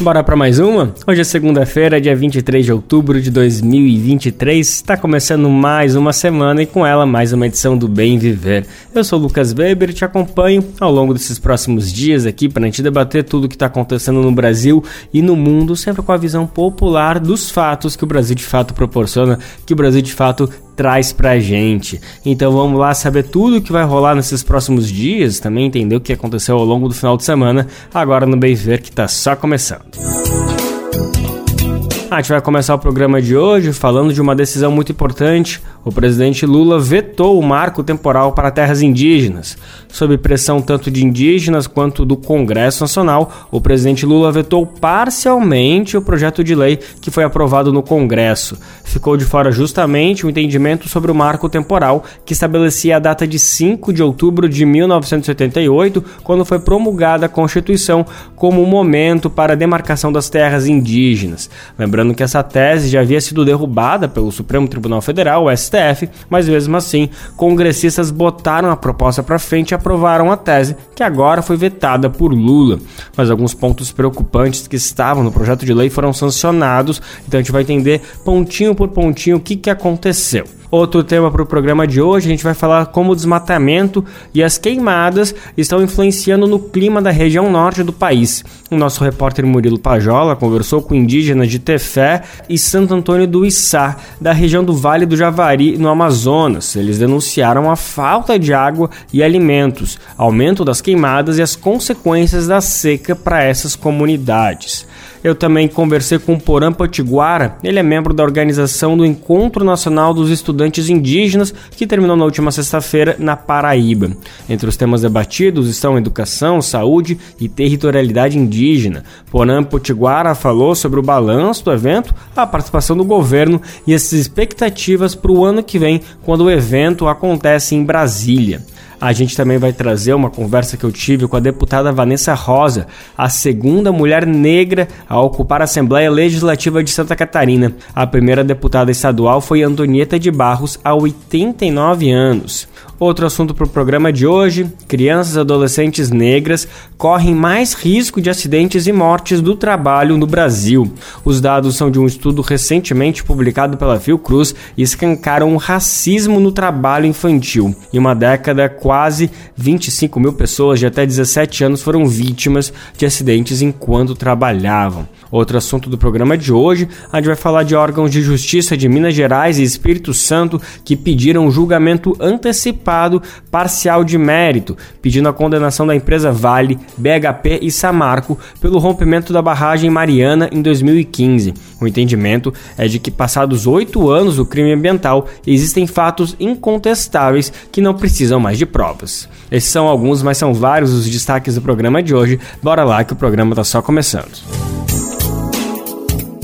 Bora para mais uma? Hoje é segunda-feira, dia 23 de outubro de 2023. Está começando mais uma semana e com ela mais uma edição do Bem Viver. Eu sou Lucas Weber e te acompanho ao longo desses próximos dias aqui para a gente debater tudo o que está acontecendo no Brasil e no mundo, sempre com a visão popular dos fatos que o Brasil de fato proporciona, que o Brasil de fato traz pra gente. Então vamos lá saber tudo o que vai rolar nesses próximos dias, também entender o que aconteceu ao longo do final de semana, agora no Bem Ver que tá só começando. A gente vai começar o programa de hoje falando de uma decisão muito importante. O presidente Lula vetou o marco temporal para terras indígenas. Sob pressão tanto de indígenas quanto do Congresso Nacional, o presidente Lula vetou parcialmente o projeto de lei que foi aprovado no Congresso. Ficou de fora justamente o entendimento sobre o marco temporal que estabelecia a data de 5 de outubro de 1988, quando foi promulgada a Constituição como o momento para a demarcação das terras indígenas. Lembrando que essa tese já havia sido derrubada pelo Supremo Tribunal Federal, o STF, mas mesmo assim, congressistas botaram a proposta para frente e aprovaram a tese, que agora foi vetada por Lula. Mas alguns pontos preocupantes que estavam no projeto de lei foram sancionados, então a gente vai entender pontinho por pontinho o que, que aconteceu. Outro tema para o programa de hoje, a gente vai falar como o desmatamento e as queimadas estão influenciando no clima da região norte do país. O nosso repórter Murilo Pajola conversou com indígenas de Tefé e Santo Antônio do Içá, da região do Vale do Javari, no Amazonas. Eles denunciaram a falta de água e alimentos, aumento das queimadas e as consequências da seca para essas comunidades. Eu também conversei com Porã Potiguara, ele é membro da organização do Encontro Nacional dos Estudantes Indígenas, que terminou na última sexta-feira na Paraíba. Entre os temas debatidos estão educação, saúde e territorialidade indígena. Porã Potiguara falou sobre o balanço do evento, a participação do governo e as expectativas para o ano que vem, quando o evento acontece em Brasília. A gente também vai trazer uma conversa que eu tive com a deputada Vanessa Rosa, a segunda mulher negra a ocupar a Assembleia Legislativa de Santa Catarina. A primeira deputada estadual foi Antonieta de Barros, há 89 anos. Outro assunto para o programa de hoje: crianças e adolescentes negras correm mais risco de acidentes e mortes do trabalho no Brasil. Os dados são de um estudo recentemente publicado pela Fiocruz e escancaram o racismo no trabalho infantil. Em uma década, quase 25 mil pessoas de até 17 anos foram vítimas de acidentes enquanto trabalhavam. Outro assunto do programa de hoje, a gente vai falar de órgãos de justiça de Minas Gerais e Espírito Santo que pediram julgamento antecipado parcial de mérito, pedindo a condenação da empresa Vale, BHP e Samarco pelo rompimento da barragem Mariana em 2015. O entendimento é de que, passados oito anos do crime ambiental, existem fatos incontestáveis que não precisam mais de provas. Esses são alguns, mas são vários os destaques do programa de hoje. Bora lá que o programa está só começando.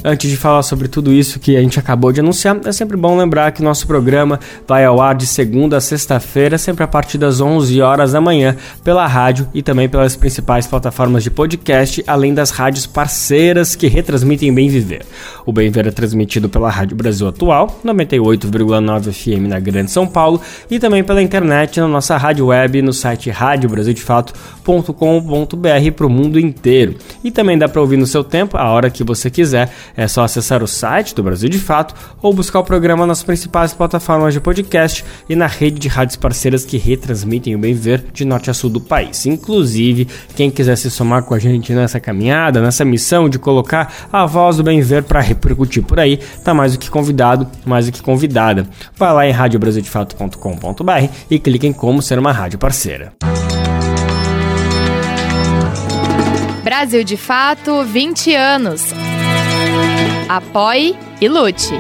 Antes de falar sobre tudo isso que a gente acabou de anunciar, é sempre bom lembrar que nosso programa vai ao ar de segunda a sexta-feira, sempre a partir das 11 horas da manhã, pela rádio e também pelas principais plataformas de podcast, além das rádios parceiras que retransmitem Bem Viver. O Bem Viver é transmitido pela Rádio Brasil Atual, 98,9 FM na Grande São Paulo, e também pela internet na nossa rádio web no site radiobrasildefato.com.br para o mundo inteiro. E também dá para ouvir no seu tempo, a hora que você quiser é só acessar o site do Brasil de Fato ou buscar o programa nas principais plataformas de podcast e na rede de rádios parceiras que retransmitem o Bem Ver de norte a sul do país. Inclusive, quem quiser se somar com a gente nessa caminhada, nessa missão de colocar a voz do Bem Ver para repercutir por aí, tá mais do que convidado, mais do que convidada. Vai lá em radiobrasildefato.com.br e clique em como ser uma rádio parceira. Brasil de Fato 20 anos. Apoie e lute.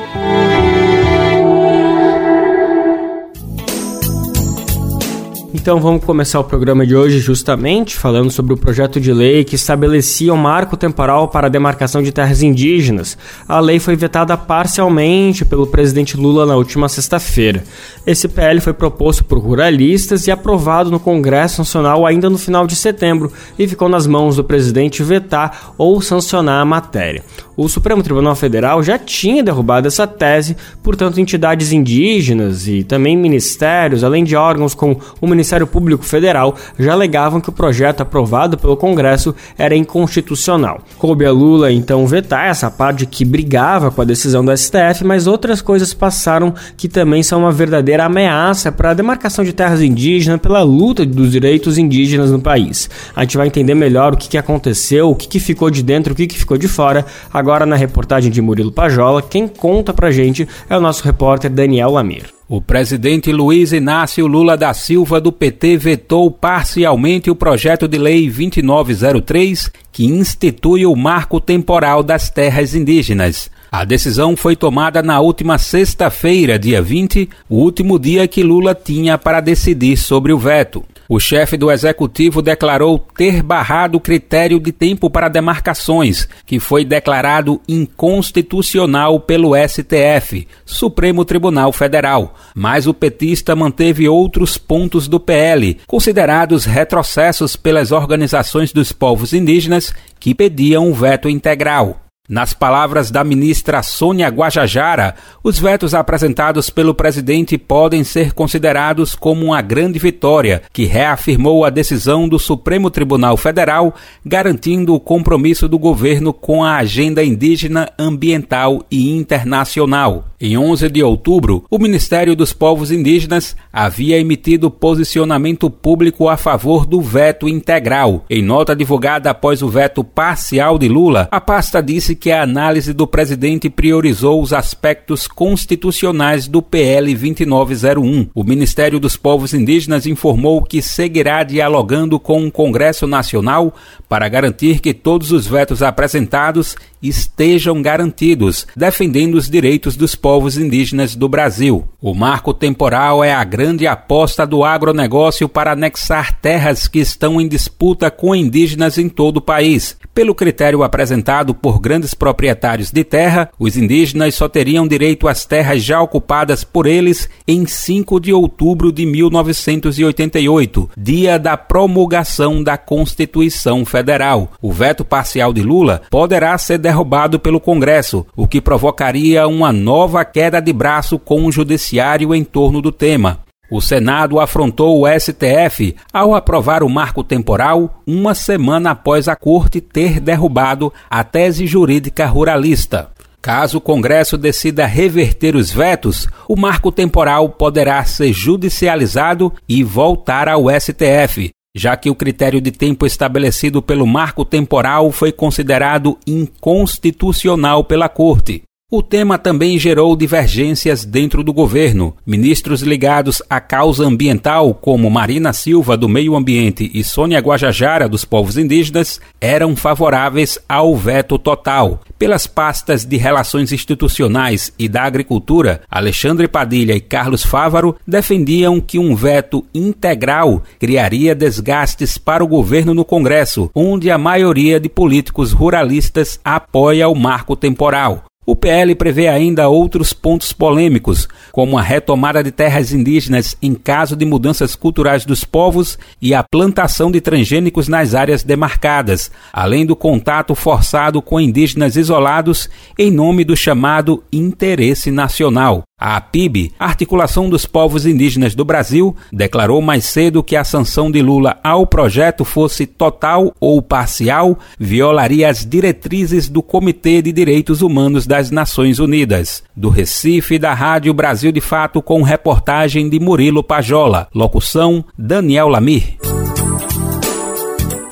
Então vamos começar o programa de hoje justamente falando sobre o projeto de lei que estabelecia um marco temporal para a demarcação de terras indígenas. A lei foi vetada parcialmente pelo presidente Lula na última sexta-feira. Esse PL foi proposto por ruralistas e aprovado no Congresso Nacional ainda no final de setembro e ficou nas mãos do presidente vetar ou sancionar a matéria. O Supremo Tribunal Federal já tinha derrubado essa tese, portanto, entidades indígenas e também ministérios, além de órgãos como o Ministério Público Federal, já alegavam que o projeto aprovado pelo Congresso era inconstitucional. Coube a Lula então vetar essa parte que brigava com a decisão do STF, mas outras coisas passaram que também são uma verdadeira ameaça para a demarcação de terras indígenas, pela luta dos direitos indígenas no país. A gente vai entender melhor o que, aconteceu, o que, que ficou de dentro, o que, que ficou de fora Agora na reportagem de Murilo Pajola, quem conta pra gente é o nosso repórter Daniel Lamir. O presidente Luiz Inácio Lula da Silva do PT vetou parcialmente o projeto de lei 2903 que institui o marco temporal das terras indígenas. A decisão foi tomada na última sexta-feira, dia 20, o último dia que Lula tinha para decidir sobre o veto. O chefe do executivo declarou ter barrado o critério de tempo para demarcações, que foi declarado inconstitucional pelo STF, Supremo Tribunal Federal. Mas o petista manteve outros pontos do PL, considerados retrocessos pelas organizações dos povos indígenas que pediam o veto integral. Nas palavras da ministra Sônia Guajajara, os vetos apresentados pelo presidente podem ser considerados como uma grande vitória, que reafirmou a decisão do Supremo Tribunal Federal, garantindo o compromisso do governo com a agenda indígena, ambiental e internacional. Em 11 de outubro, o Ministério dos Povos Indígenas havia emitido posicionamento público a favor do veto integral. Em nota divulgada após o veto parcial de Lula, a pasta disse que a análise do presidente priorizou os aspectos constitucionais do PL 2901. O Ministério dos Povos Indígenas informou que seguirá dialogando com o Congresso Nacional para garantir que todos os vetos apresentados estejam garantidos, defendendo os direitos dos povos indígenas do Brasil. O marco temporal é a grande aposta do agronegócio para anexar terras que estão em disputa com indígenas em todo o país. Pelo critério apresentado por grandes proprietários de terra, os indígenas só teriam direito às terras já ocupadas por eles em 5 de outubro de 1988, dia da promulgação da Constituição Federal. O veto parcial de Lula poderá ser derrubado pelo Congresso, o que provocaria uma nova queda de braço com o Judiciário em torno do tema. O Senado afrontou o STF ao aprovar o marco temporal uma semana após a Corte ter derrubado a tese jurídica ruralista. Caso o Congresso decida reverter os vetos, o marco temporal poderá ser judicializado e voltar ao STF, já que o critério de tempo estabelecido pelo marco temporal foi considerado inconstitucional pela Corte. O tema também gerou divergências dentro do governo. Ministros ligados à causa ambiental, como Marina Silva, do Meio Ambiente, e Sônia Guajajara, dos povos indígenas, eram favoráveis ao veto total. Pelas pastas de Relações Institucionais e da Agricultura, Alexandre Padilha e Carlos Fávaro defendiam que um veto integral criaria desgastes para o governo no Congresso, onde a maioria de políticos ruralistas apoia o marco temporal. O PL prevê ainda outros pontos polêmicos, como a retomada de terras indígenas em caso de mudanças culturais dos povos e a plantação de transgênicos nas áreas demarcadas, além do contato forçado com indígenas isolados em nome do chamado interesse nacional. A APIB, Articulação dos Povos Indígenas do Brasil, declarou mais cedo que a sanção de Lula ao projeto fosse total ou parcial, violaria as diretrizes do Comitê de Direitos Humanos das Nações Unidas. Do Recife, da Rádio Brasil de Fato, com reportagem de Murilo Pajola. Locução: Daniel Lamir.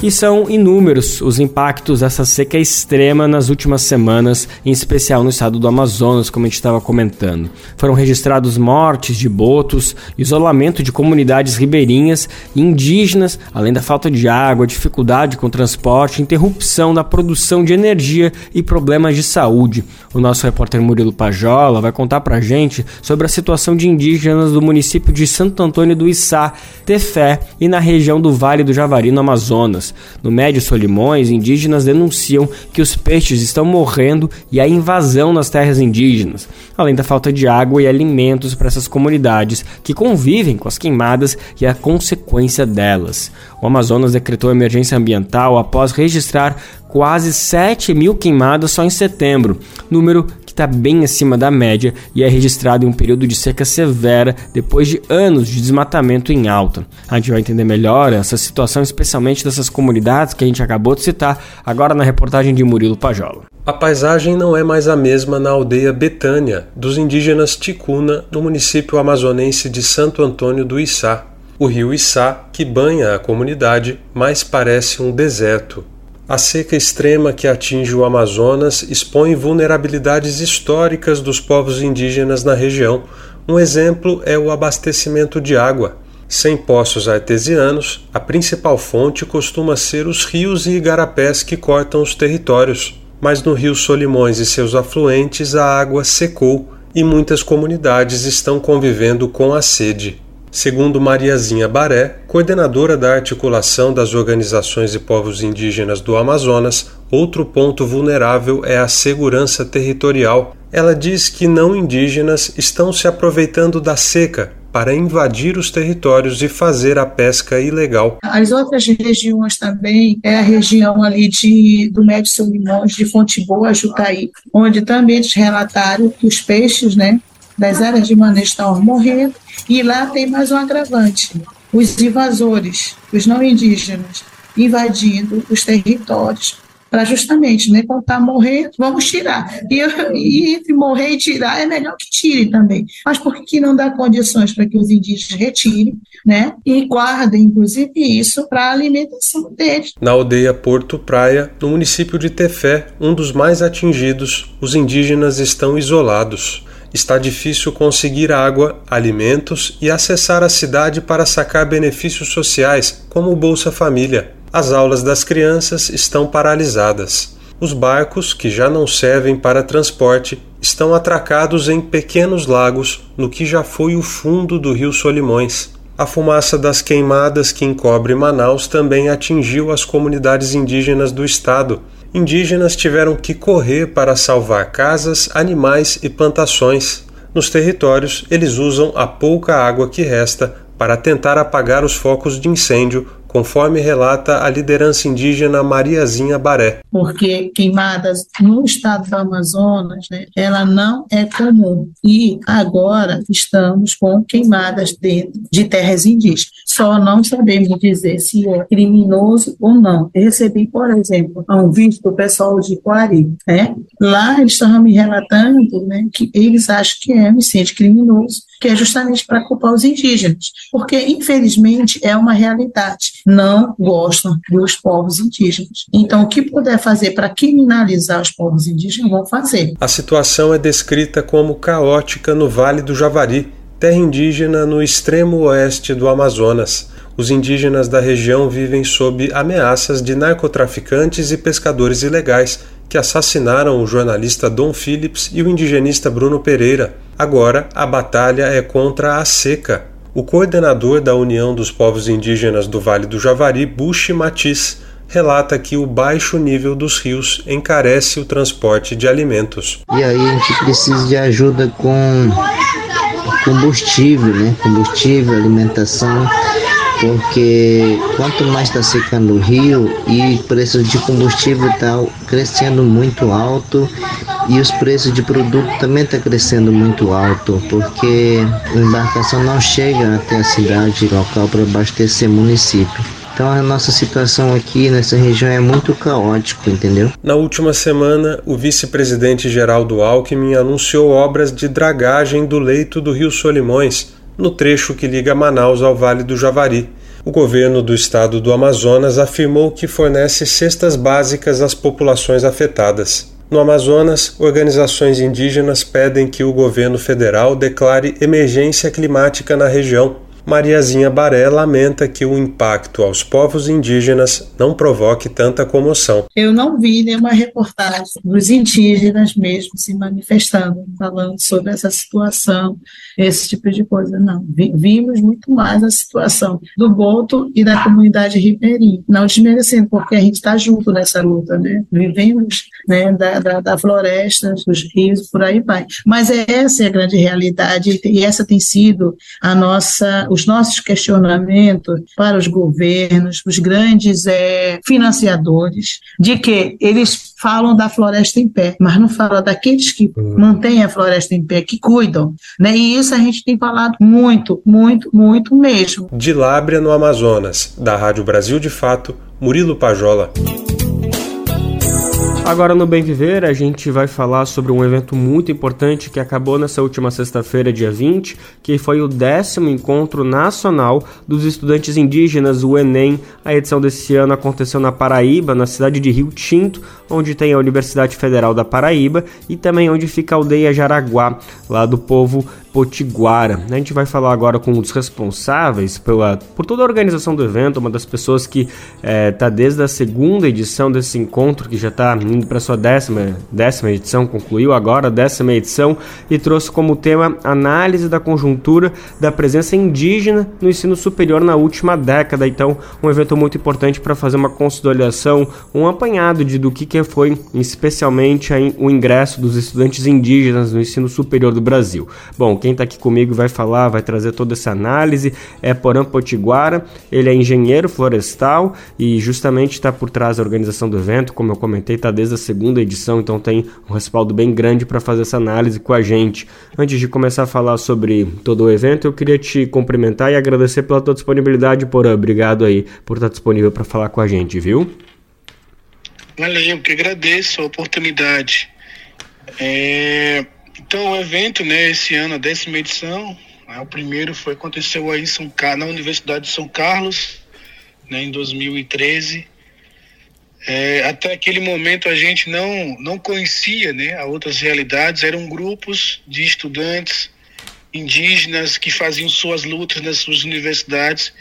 E são inúmeros os impactos dessa seca extrema nas últimas semanas, em especial no estado do Amazonas, como a gente estava comentando. Foram registrados mortes de botos, isolamento de comunidades ribeirinhas e indígenas, além da falta de água, dificuldade com transporte, interrupção da produção de energia e problemas de saúde. O nosso repórter Murilo Pajola vai contar pra gente sobre a situação de indígenas do município de Santo Antônio do Içá, Tefé e na região do Vale do Javari, no Amazonas. No Médio Solimões, indígenas denunciam que os peixes estão morrendo e há invasão nas terras indígenas, além da falta de água e alimentos para essas comunidades que convivem com as queimadas e a consequência delas. O Amazonas decretou emergência ambiental após registrar quase 7 mil queimadas só em setembro, número que está bem acima da média e é registrado em um período de seca severa depois de anos de desmatamento em alta. A gente vai entender melhor essa situação, especialmente dessas comunidades que a gente acabou de citar, agora na reportagem de Murilo Pajola. A paisagem não é mais a mesma na aldeia Betânia, dos indígenas Ticuna, no município amazonense de Santo Antônio do Içá. O rio Içá, que banha a comunidade, mais parece um deserto. A seca extrema que atinge o Amazonas expõe vulnerabilidades históricas dos povos indígenas na região. Um exemplo é o abastecimento de água. Sem poços artesianos, a principal fonte costuma ser os rios e igarapés que cortam os territórios. Mas no rio Solimões e seus afluentes a água secou e muitas comunidades estão convivendo com a sede. Segundo Mariazinha Baré, coordenadora da articulação das organizações de povos indígenas do Amazonas, outro ponto vulnerável é a segurança territorial. Ela diz que não indígenas estão se aproveitando da seca para invadir os territórios e fazer a pesca ilegal. As outras regiões também é a região ali de, do Médio São Limões, de Fonte Boa, Jutaí, onde também eles relataram que os peixes, né, das áreas de manejo estão morrendo e lá tem mais um agravante: os invasores, os não indígenas, invadindo os territórios para justamente, né, está morrer, vamos tirar. E, e, entre morrer e tirar, é melhor que tire também. Mas por que não dá condições para que os indígenas retirem, né, e guardem, inclusive, isso para a alimentação deles? Na aldeia Porto Praia, no município de Tefé, um dos mais atingidos, os indígenas estão isolados está difícil conseguir água, alimentos e acessar a cidade para sacar benefícios sociais, como o Bolsa Família. As aulas das crianças estão paralisadas. Os barcos, que já não servem para transporte, estão atracados em pequenos lagos no que já foi o fundo do rio Solimões. A fumaça das queimadas que encobre Manaus também atingiu as comunidades indígenas do estado indígenas tiveram que correr para salvar casas, animais e plantações. Nos territórios, eles usam a pouca água que resta para tentar apagar os focos de incêndio conforme relata a liderança indígena Mariazinha Baré. Porque queimadas no estado do Amazonas, né, ela não é comum. E agora estamos com queimadas dentro de terras indígenas. Só não sabemos dizer se é criminoso ou não. Eu recebi, por exemplo, um vídeo do pessoal de Quari. Né? Lá eles estavam me relatando né, que eles acham que é um incêndio criminoso, que é justamente para culpar os indígenas. Porque, infelizmente, é uma realidade não gostam dos povos indígenas. Então, o que puder fazer para criminalizar os povos indígenas, vão fazer. A situação é descrita como caótica no Vale do Javari, terra indígena no extremo oeste do Amazonas. Os indígenas da região vivem sob ameaças de narcotraficantes e pescadores ilegais que assassinaram o jornalista Dom Phillips e o indigenista Bruno Pereira. Agora, a batalha é contra a seca, o coordenador da União dos Povos Indígenas do Vale do Javari, Bushi Matiz, relata que o baixo nível dos rios encarece o transporte de alimentos. E aí a gente precisa de ajuda com combustível, né? Combustível, alimentação, porque quanto mais está secando o rio e o preço de combustível está crescendo muito alto e os preços de produto também estão tá crescendo muito alto, porque a embarcação não chega até a cidade local para abastecer município. Então a nossa situação aqui nessa região é muito caótica, entendeu? Na última semana, o vice-presidente Geraldo Alckmin anunciou obras de dragagem do leito do Rio Solimões, no trecho que liga Manaus ao Vale do Javari. O governo do estado do Amazonas afirmou que fornece cestas básicas às populações afetadas. No Amazonas, organizações indígenas pedem que o governo federal declare emergência climática na região Mariazinha Baré lamenta que o impacto aos povos indígenas não provoque tanta comoção. Eu não vi nenhuma reportagem dos indígenas mesmo se manifestando, falando sobre essa situação, esse tipo de coisa. Não, vimos muito mais a situação do Boto e da comunidade ribeirinha. Não desmerecendo, porque a gente está junto nessa luta, né? Vivemos né, da, da, da floresta, dos rios, por aí vai. Mas essa é a grande realidade e essa tem sido a nossa os nossos questionamentos para os governos, os grandes é, financiadores, de que eles falam da floresta em pé, mas não falam daqueles que uhum. mantêm a floresta em pé, que cuidam. Né? E isso a gente tem falado muito, muito, muito mesmo. De Lábrea, no Amazonas, da Rádio Brasil de Fato, Murilo Pajola. Agora no Bem Viver a gente vai falar sobre um evento muito importante que acabou nessa última sexta-feira, dia 20, que foi o décimo encontro nacional dos estudantes indígenas, o Enem. A edição desse ano aconteceu na Paraíba, na cidade de Rio Tinto, onde tem a Universidade Federal da Paraíba e também onde fica a aldeia Jaraguá, lá do povo Potiguara. A gente vai falar agora com um dos responsáveis pela, por toda a organização do evento, uma das pessoas que está eh, desde a segunda edição desse encontro, que já está indo para sua décima, décima edição, concluiu agora a décima edição e trouxe como tema análise da conjuntura da presença indígena no ensino superior na última década. Então, um evento muito importante para fazer uma consolidação, um apanhado de do que, que foi especialmente o ingresso dos estudantes indígenas no ensino superior do Brasil. Bom, quem está aqui comigo vai falar, vai trazer toda essa análise é Porã Potiguara, ele é engenheiro florestal e justamente está por trás da organização do evento, como eu comentei, está desde a segunda edição, então tem um respaldo bem grande para fazer essa análise com a gente. Antes de começar a falar sobre todo o evento, eu queria te cumprimentar e agradecer pela tua disponibilidade, Porã. Obrigado aí por estar disponível para falar com a gente, viu? Valeu, eu que agradeço a oportunidade. É então, o evento, né, esse ano, a décima edição, né, o primeiro foi aconteceu aí em São Carlos, na Universidade de São Carlos, né, em 2013. É, até aquele momento a gente não não conhecia, né, outras realidades. Eram grupos de estudantes indígenas que faziam suas lutas nas suas universidades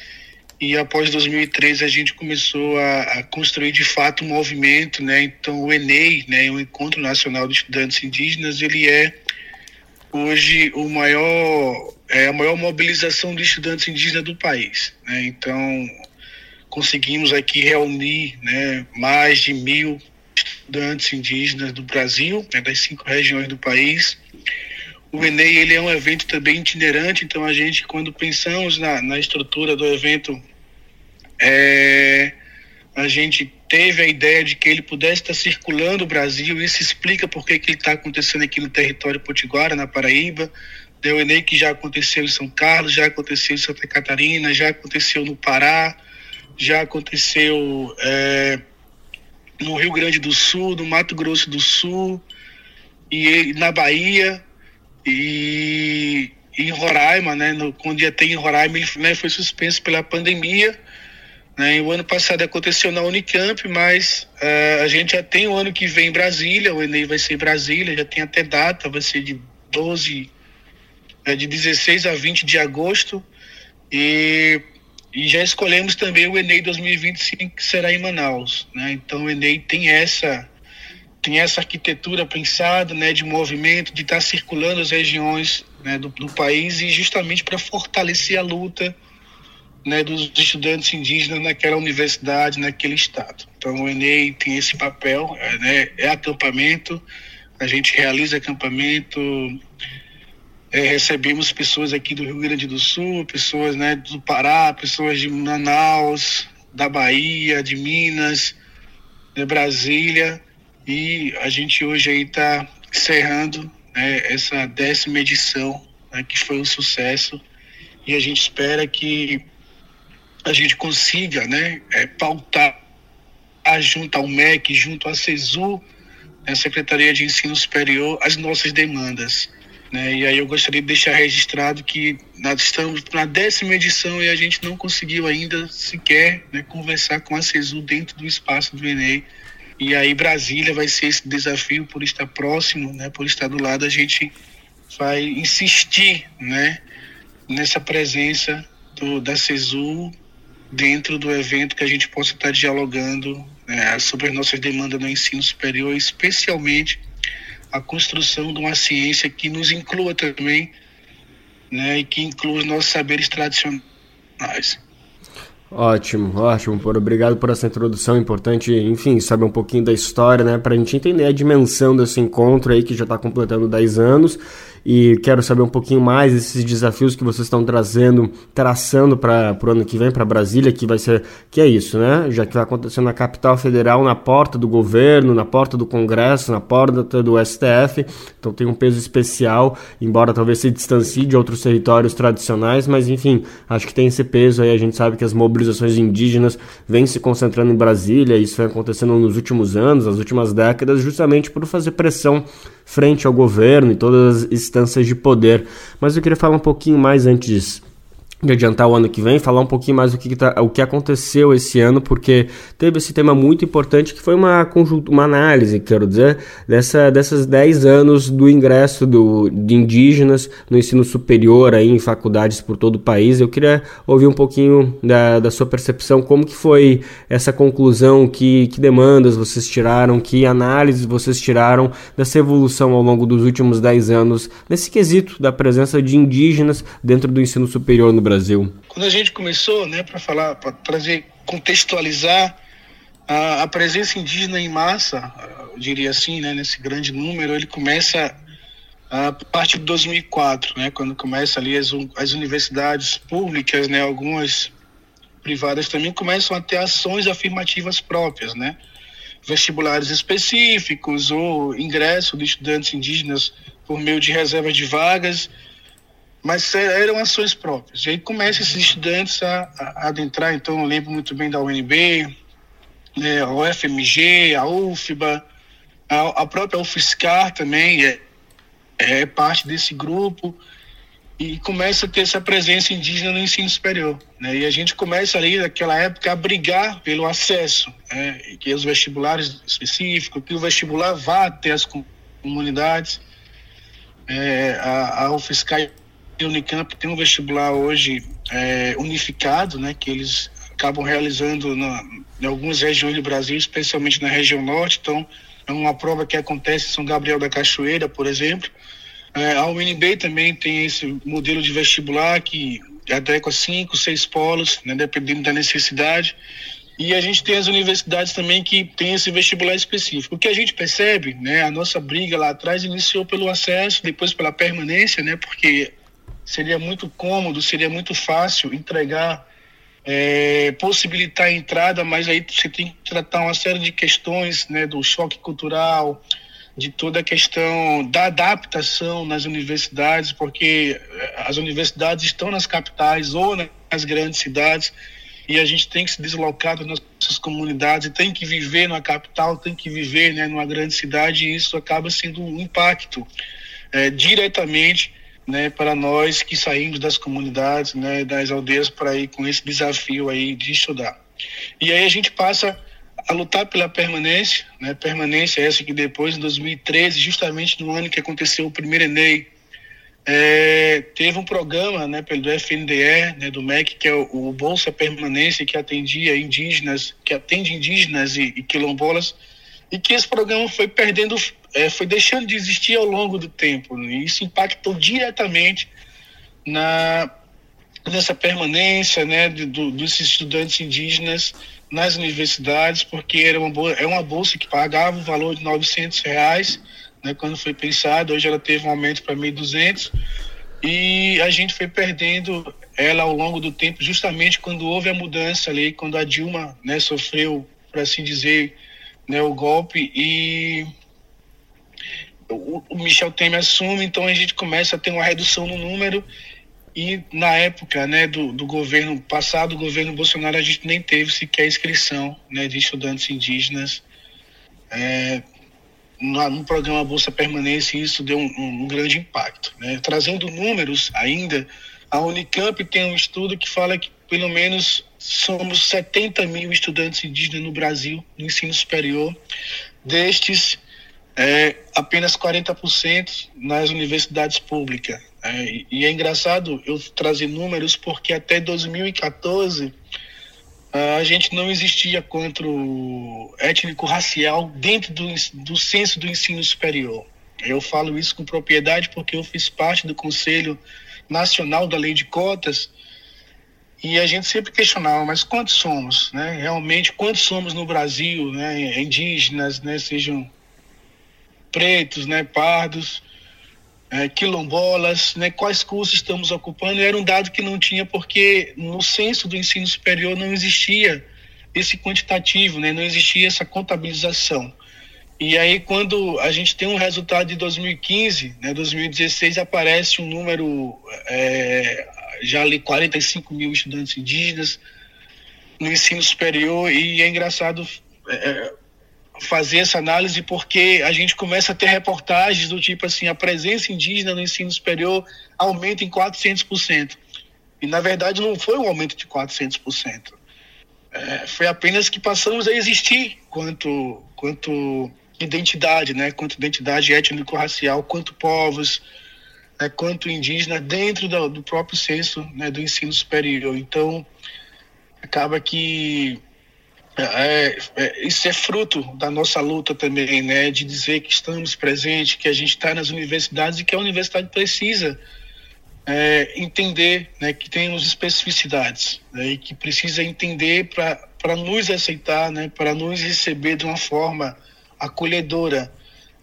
e após 2013 a gente começou a, a, construir de fato um movimento, né? Então o ENEI, né, o Encontro Nacional de Estudantes Indígenas, ele é hoje o maior é a maior mobilização de estudantes indígenas do país. Né? Então conseguimos aqui reunir né, mais de mil estudantes indígenas do Brasil, né, das cinco regiões do país. O Enem ele é um evento também itinerante, então a gente quando pensamos na, na estrutura do evento é, a gente teve a ideia de que ele pudesse estar circulando o Brasil. Isso explica por que ele está acontecendo aqui no território potiguara, na Paraíba. Deu Enem que já aconteceu em São Carlos, já aconteceu em Santa Catarina, já aconteceu no Pará, já aconteceu é, no Rio Grande do Sul, no Mato Grosso do Sul, e na Bahia, e em Roraima, né, no, quando ia ter em Roraima, ele né, foi suspenso pela pandemia né? O ano passado aconteceu na Unicamp, mas uh, a gente já tem o ano que vem em Brasília, o Enem vai ser em Brasília, já tem até data, vai ser de 12, uh, de 16 a 20 de agosto. E, e já escolhemos também o Enem 2025, que será em Manaus. Né? Então o Enem tem essa tem essa arquitetura pensada, né, de movimento, de estar circulando as regiões né, do, do país e justamente para fortalecer a luta né, dos estudantes indígenas naquela universidade, naquele estado. Então, o Enem tem esse papel, é, né, é acampamento, a gente realiza acampamento, é, recebemos pessoas aqui do Rio Grande do Sul, pessoas né, do Pará, pessoas de Manaus, da Bahia, de Minas, de Brasília, e a gente hoje aí está encerrando né, essa décima edição, né, que foi um sucesso, e a gente espera que a gente consiga né, é, pautar junto ao MEC, junto à CESU, a né, Secretaria de Ensino Superior, as nossas demandas. Né? E aí eu gostaria de deixar registrado que nós estamos na décima edição e a gente não conseguiu ainda sequer né, conversar com a CESU dentro do espaço do Enem. E aí Brasília vai ser esse desafio por estar próximo, né, por estar do lado, a gente vai insistir né, nessa presença do, da CESU dentro do evento que a gente possa estar dialogando né, sobre as nossas demandas no ensino superior, especialmente a construção de uma ciência que nos inclua também, né, e que inclua os nossos saberes tradicionais. Ótimo, ótimo, por obrigado por essa introdução importante, enfim, saber um pouquinho da história, né, para a gente entender a dimensão desse encontro aí que já está completando 10 anos e quero saber um pouquinho mais desses desafios que vocês estão trazendo, traçando para o ano que vem para Brasília, que vai ser que é isso, né? Já que vai acontecer na capital federal, na porta do governo, na porta do Congresso, na porta do STF, então tem um peso especial, embora talvez se distancie de outros territórios tradicionais, mas enfim, acho que tem esse peso aí. A gente sabe que as mobilizações indígenas vêm se concentrando em Brasília, isso vem acontecendo nos últimos anos, nas últimas décadas, justamente por fazer pressão frente ao governo e todas as instâncias de poder. Mas eu queria falar um pouquinho mais antes de adiantar o ano que vem, falar um pouquinho mais do que, tá, o que aconteceu esse ano, porque teve esse tema muito importante que foi uma, uma análise, quero dizer, dessa, dessas 10 anos do ingresso do, de indígenas no ensino superior aí, em faculdades por todo o país. Eu queria ouvir um pouquinho da, da sua percepção, como que foi essa conclusão, que, que demandas vocês tiraram, que análises vocês tiraram dessa evolução ao longo dos últimos 10 anos, nesse quesito da presença de indígenas dentro do ensino superior no Brasil. Brasil? Quando a gente começou, né, para falar, para trazer, contextualizar a, a, presença indígena em massa, eu diria assim, né, nesse grande número, ele começa a partir de 2004, né, quando começa ali as, as universidades públicas, né, algumas privadas também começam a ter ações afirmativas próprias, né, vestibulares específicos ou ingresso de estudantes indígenas por meio de reservas de vagas mas eram ações próprias. E aí começam esses estudantes a, a, adentrar, então eu lembro muito bem da UNB, né, a UFMG, a UFBA, a, a própria UFSCar também é, é parte desse grupo e começa a ter essa presença indígena no ensino superior. Né? E a gente começa ali, naquela época, a brigar pelo acesso, né? que os vestibulares específicos, que o vestibular vá até as comunidades. É, a, a UFSCar o Unicamp tem um vestibular hoje é, unificado, né, que eles acabam realizando na, em algumas regiões do Brasil, especialmente na região norte. Então, é uma prova que acontece em São Gabriel da Cachoeira, por exemplo. É, a UNB também tem esse modelo de vestibular que adequa cinco, seis polos, né, dependendo da necessidade. E a gente tem as universidades também que tem esse vestibular específico. O que a gente percebe, né, a nossa briga lá atrás iniciou pelo acesso, depois pela permanência, né, porque seria muito cômodo, seria muito fácil entregar, é, possibilitar a entrada, mas aí você tem que tratar uma série de questões, né, do choque cultural, de toda a questão da adaptação nas universidades, porque é, as universidades estão nas capitais ou nas grandes cidades e a gente tem que se deslocar das nossas comunidades, tem que viver na capital, tem que viver né, numa grande cidade e isso acaba sendo um impacto é, diretamente né, para nós que saímos das comunidades, né, das aldeias para ir com esse desafio aí de estudar. E aí a gente passa a lutar pela permanência, né, permanência essa que depois, em 2013, justamente no ano que aconteceu o primeiro Enem, é, teve um programa né, pelo FNDE, né, do MEC, que é o, o, Bolsa Permanência, que atendia indígenas, que atende indígenas e, e quilombolas, e que esse programa foi perdendo é, foi deixando de existir ao longo do tempo. Né? Isso impactou diretamente na nessa permanência né, do, dos estudantes indígenas nas universidades, porque era uma, é uma bolsa que pagava o valor de 900 reais, né, quando foi pensado, hoje ela teve um aumento para 1.200, e a gente foi perdendo ela ao longo do tempo, justamente quando houve a mudança ali, quando a Dilma né, sofreu, por assim dizer, né, o golpe, e o, o Michel Temer assume, então a gente começa a ter uma redução no número e na época né, do, do governo passado, governo Bolsonaro, a gente nem teve sequer inscrição né, de estudantes indígenas é, no, no, programa Bolsa Permanência e isso deu um, um, grande impacto. Né? Trazendo números ainda, a Unicamp tem um estudo que fala que pelo menos somos 70 mil estudantes indígenas no Brasil, no ensino superior. Destes, é, apenas 40% nas universidades públicas. É, e é engraçado eu trazer números porque até 2014 a gente não existia quanto étnico-racial dentro do, do censo do ensino superior. Eu falo isso com propriedade porque eu fiz parte do Conselho Nacional da Lei de Cotas e a gente sempre questionava, mas quantos somos, né? Realmente, quantos somos no Brasil, né? Indígenas, né? Sejam pretos, né? Pardos, é, quilombolas, né, quais cursos estamos ocupando, era um dado que não tinha porque no censo do ensino superior não existia esse quantitativo, né, não existia essa contabilização. E aí quando a gente tem um resultado de 2015, né, 2016 aparece um número é, já ali 45 mil estudantes indígenas no ensino superior e é engraçado é, fazer essa análise porque a gente começa a ter reportagens do tipo assim, a presença indígena no ensino superior aumenta em 400%. E na verdade não foi um aumento de 400%. É, foi apenas que passamos a existir quanto quanto identidade, né, quanto identidade étnico-racial, quanto povos, né, quanto indígena dentro do, do próprio censo né, do ensino superior. Então acaba que é, é, isso é fruto da nossa luta também, né? De dizer que estamos presentes, que a gente está nas universidades e que a universidade precisa é, entender né, que temos especificidades né, e que precisa entender para nos aceitar, né, para nos receber de uma forma acolhedora.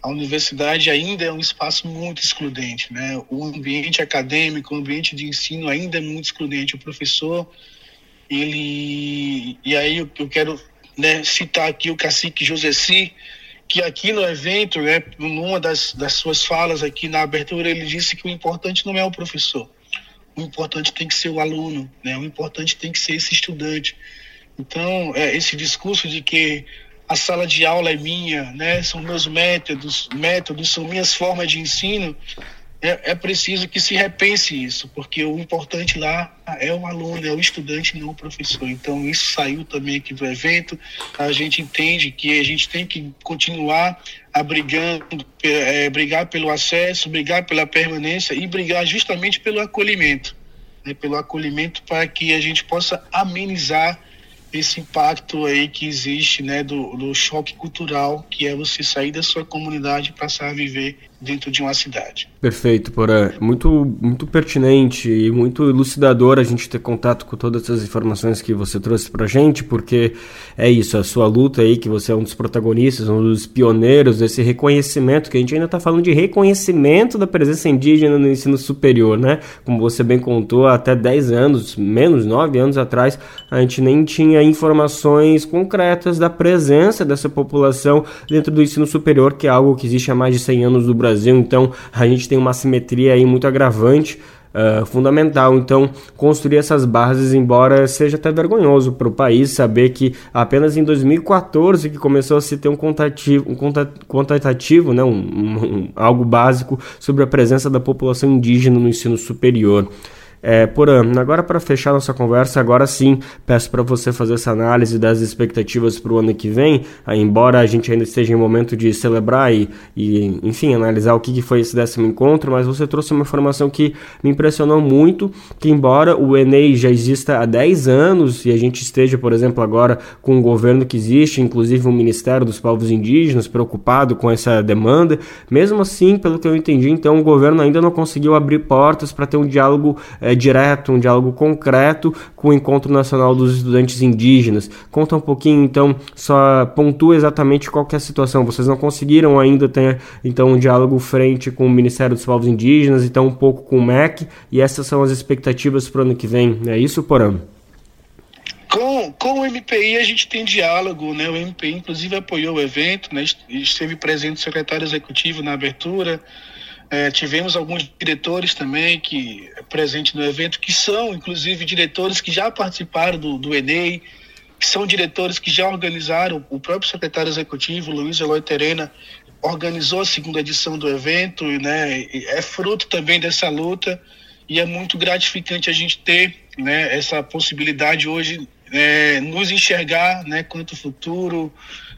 A universidade ainda é um espaço muito excludente, né? O ambiente acadêmico, o ambiente de ensino ainda é muito excludente. O professor ele e aí eu, eu quero né, citar aqui o cacique José que aqui no evento, né, numa das, das suas falas aqui na abertura, ele disse que o importante não é o professor, o importante tem que ser o aluno, né, o importante tem que ser esse estudante. Então, é, esse discurso de que a sala de aula é minha, né, são meus métodos, métodos são minhas formas de ensino, é, é, preciso que se repense isso, porque o importante lá é o aluno, é o estudante, não o professor. Então, isso saiu também aqui do evento. A gente entende que a gente tem que continuar a brigando, é, brigar pelo acesso, brigar pela permanência e brigar justamente pelo acolhimento. Né, pelo acolhimento para que a gente possa amenizar esse impacto aí que existe, né, do, do choque cultural, que é você sair da sua comunidade e passar a viver dentro de uma cidade. Perfeito, Porã. Muito, muito pertinente e muito elucidador a gente ter contato com todas essas informações que você trouxe pra gente, porque é isso, a sua luta aí, que você é um dos protagonistas, um dos pioneiros desse reconhecimento, que a gente ainda está falando de reconhecimento da presença indígena no ensino superior, né? Como você bem contou, até 10 anos, menos 9 anos atrás, a gente nem tinha informações concretas da presença dessa população dentro do ensino superior, que é algo que existe há mais de 100 anos no Brasil Brasil, então a gente tem uma simetria aí muito agravante. Uh, fundamental. Então, construir essas bases, embora seja até vergonhoso para o país saber que apenas em 2014 que começou a se ter um contativo, um contativo, né, um, um, algo básico sobre a presença da população indígena no ensino superior. É, ano. agora para fechar nossa conversa, agora sim peço para você fazer essa análise das expectativas para o ano que vem, aí, embora a gente ainda esteja em momento de celebrar e, e enfim, analisar o que, que foi esse décimo encontro, mas você trouxe uma informação que me impressionou muito, que embora o Enem já exista há 10 anos e a gente esteja, por exemplo, agora com o governo que existe, inclusive o Ministério dos Povos Indígenas preocupado com essa demanda, mesmo assim, pelo que eu entendi, então o governo ainda não conseguiu abrir portas para ter um diálogo é, direto, um diálogo concreto com o Encontro Nacional dos Estudantes Indígenas. Conta um pouquinho, então, só pontua exatamente qual é a situação. Vocês não conseguiram ainda ter, então, um diálogo frente com o Ministério dos Povos Indígenas, então um pouco com o MEC, e essas são as expectativas para o ano que vem. É isso, Porã? Com, com o MPI a gente tem diálogo, né? O MPI inclusive apoiou o evento, né? Esteve presente o secretário executivo na abertura, é, tivemos alguns diretores também que presentes no evento, que são, inclusive, diretores que já participaram do, do Enem, que são diretores que já organizaram, o próprio secretário executivo, Luiz Eloy Terena, organizou a segunda edição do evento, né? É fruto também dessa luta e é muito gratificante a gente ter, né? Essa possibilidade hoje é, nos enxergar, né? Quanto futuro,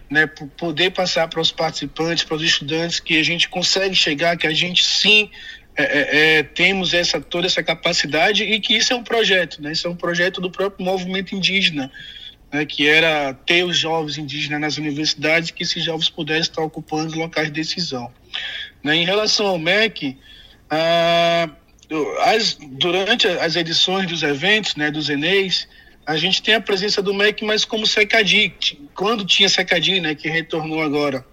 né? Poder passar para os participantes, para os estudantes que a gente consegue chegar, que a gente sim é, é, é, temos essa toda essa capacidade e que isso é um projeto, né? Isso é um projeto do próprio movimento indígena né, que era ter os jovens indígenas nas universidades, que esses jovens pudessem estar ocupando locais de decisão. Né, em relação ao MEC, ah, as, durante as edições dos eventos, né, dos Eneis, a gente tem a presença do MEC, mas como SECADI, quando tinha SECADI, né, que retornou agora.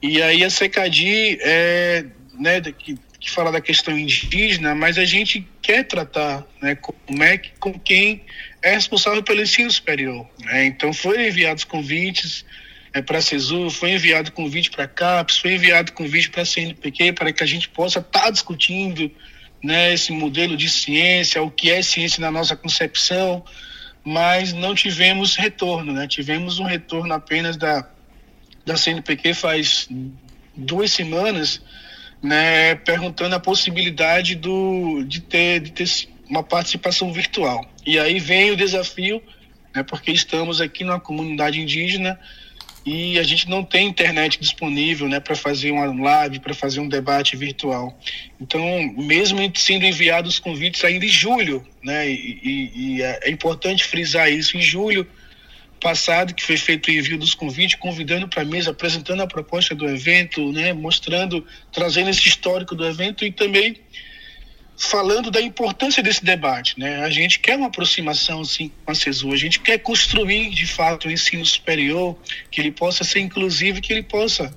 E aí a SECADI é, né, que, que fala da questão indígena, mas a gente quer tratar né, com o MEC com quem é responsável pelo ensino superior. Né? Então, foram enviados convites é, para a CESU, foi enviado convite para a CAPES, foi enviado convite para a CNPq, para que a gente possa estar tá discutindo né, esse modelo de ciência, o que é ciência na nossa concepção, mas não tivemos retorno. Né? Tivemos um retorno apenas da, da CNPq faz duas semanas, né, perguntando a possibilidade do, de, ter, de ter uma participação virtual. E aí vem o desafio, né, porque estamos aqui numa comunidade indígena e a gente não tem internet disponível né, para fazer uma live, para fazer um debate virtual. Então, mesmo sendo enviados os convites ainda em julho, né, e, e, e é importante frisar isso, em julho passado, que foi feito o envio dos convites, convidando para a mesa, apresentando a proposta do evento, né, mostrando, trazendo esse histórico do evento e também falando da importância desse debate. Né? A gente quer uma aproximação sim, com a CESU, a gente quer construir de fato o ensino superior, que ele possa ser inclusivo, que ele possa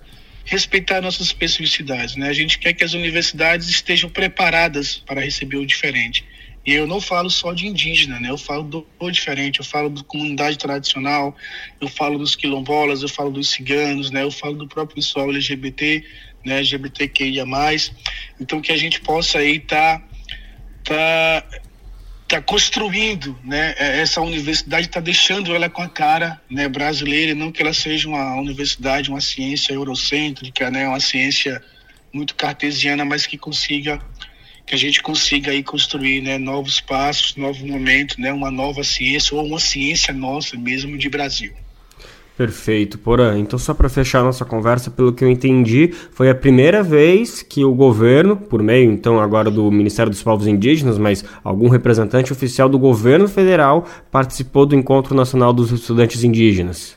respeitar nossas especificidades. Né? A gente quer que as universidades estejam preparadas para receber o diferente. E eu não falo só de indígena, né? Eu falo do, do diferente, eu falo da comunidade tradicional, eu falo dos quilombolas, eu falo dos ciganos, né? Eu falo do próprio pessoal LGBT, né, LGBTQIA+. Então que a gente possa aí estar tá, tá, tá construindo, né, é, essa universidade está deixando ela com a cara, né, brasileira, não que ela seja uma universidade, uma ciência eurocêntrica, né, uma ciência muito cartesiana, mas que consiga que a gente consiga aí construir, né, novos passos, novos momentos, né, uma nova ciência ou uma ciência nossa mesmo de Brasil. Perfeito, Porã. Então, só para fechar nossa conversa, pelo que eu entendi, foi a primeira vez que o governo, por meio então agora do Ministério dos Povos Indígenas, mas algum representante oficial do governo federal participou do Encontro Nacional dos Estudantes Indígenas.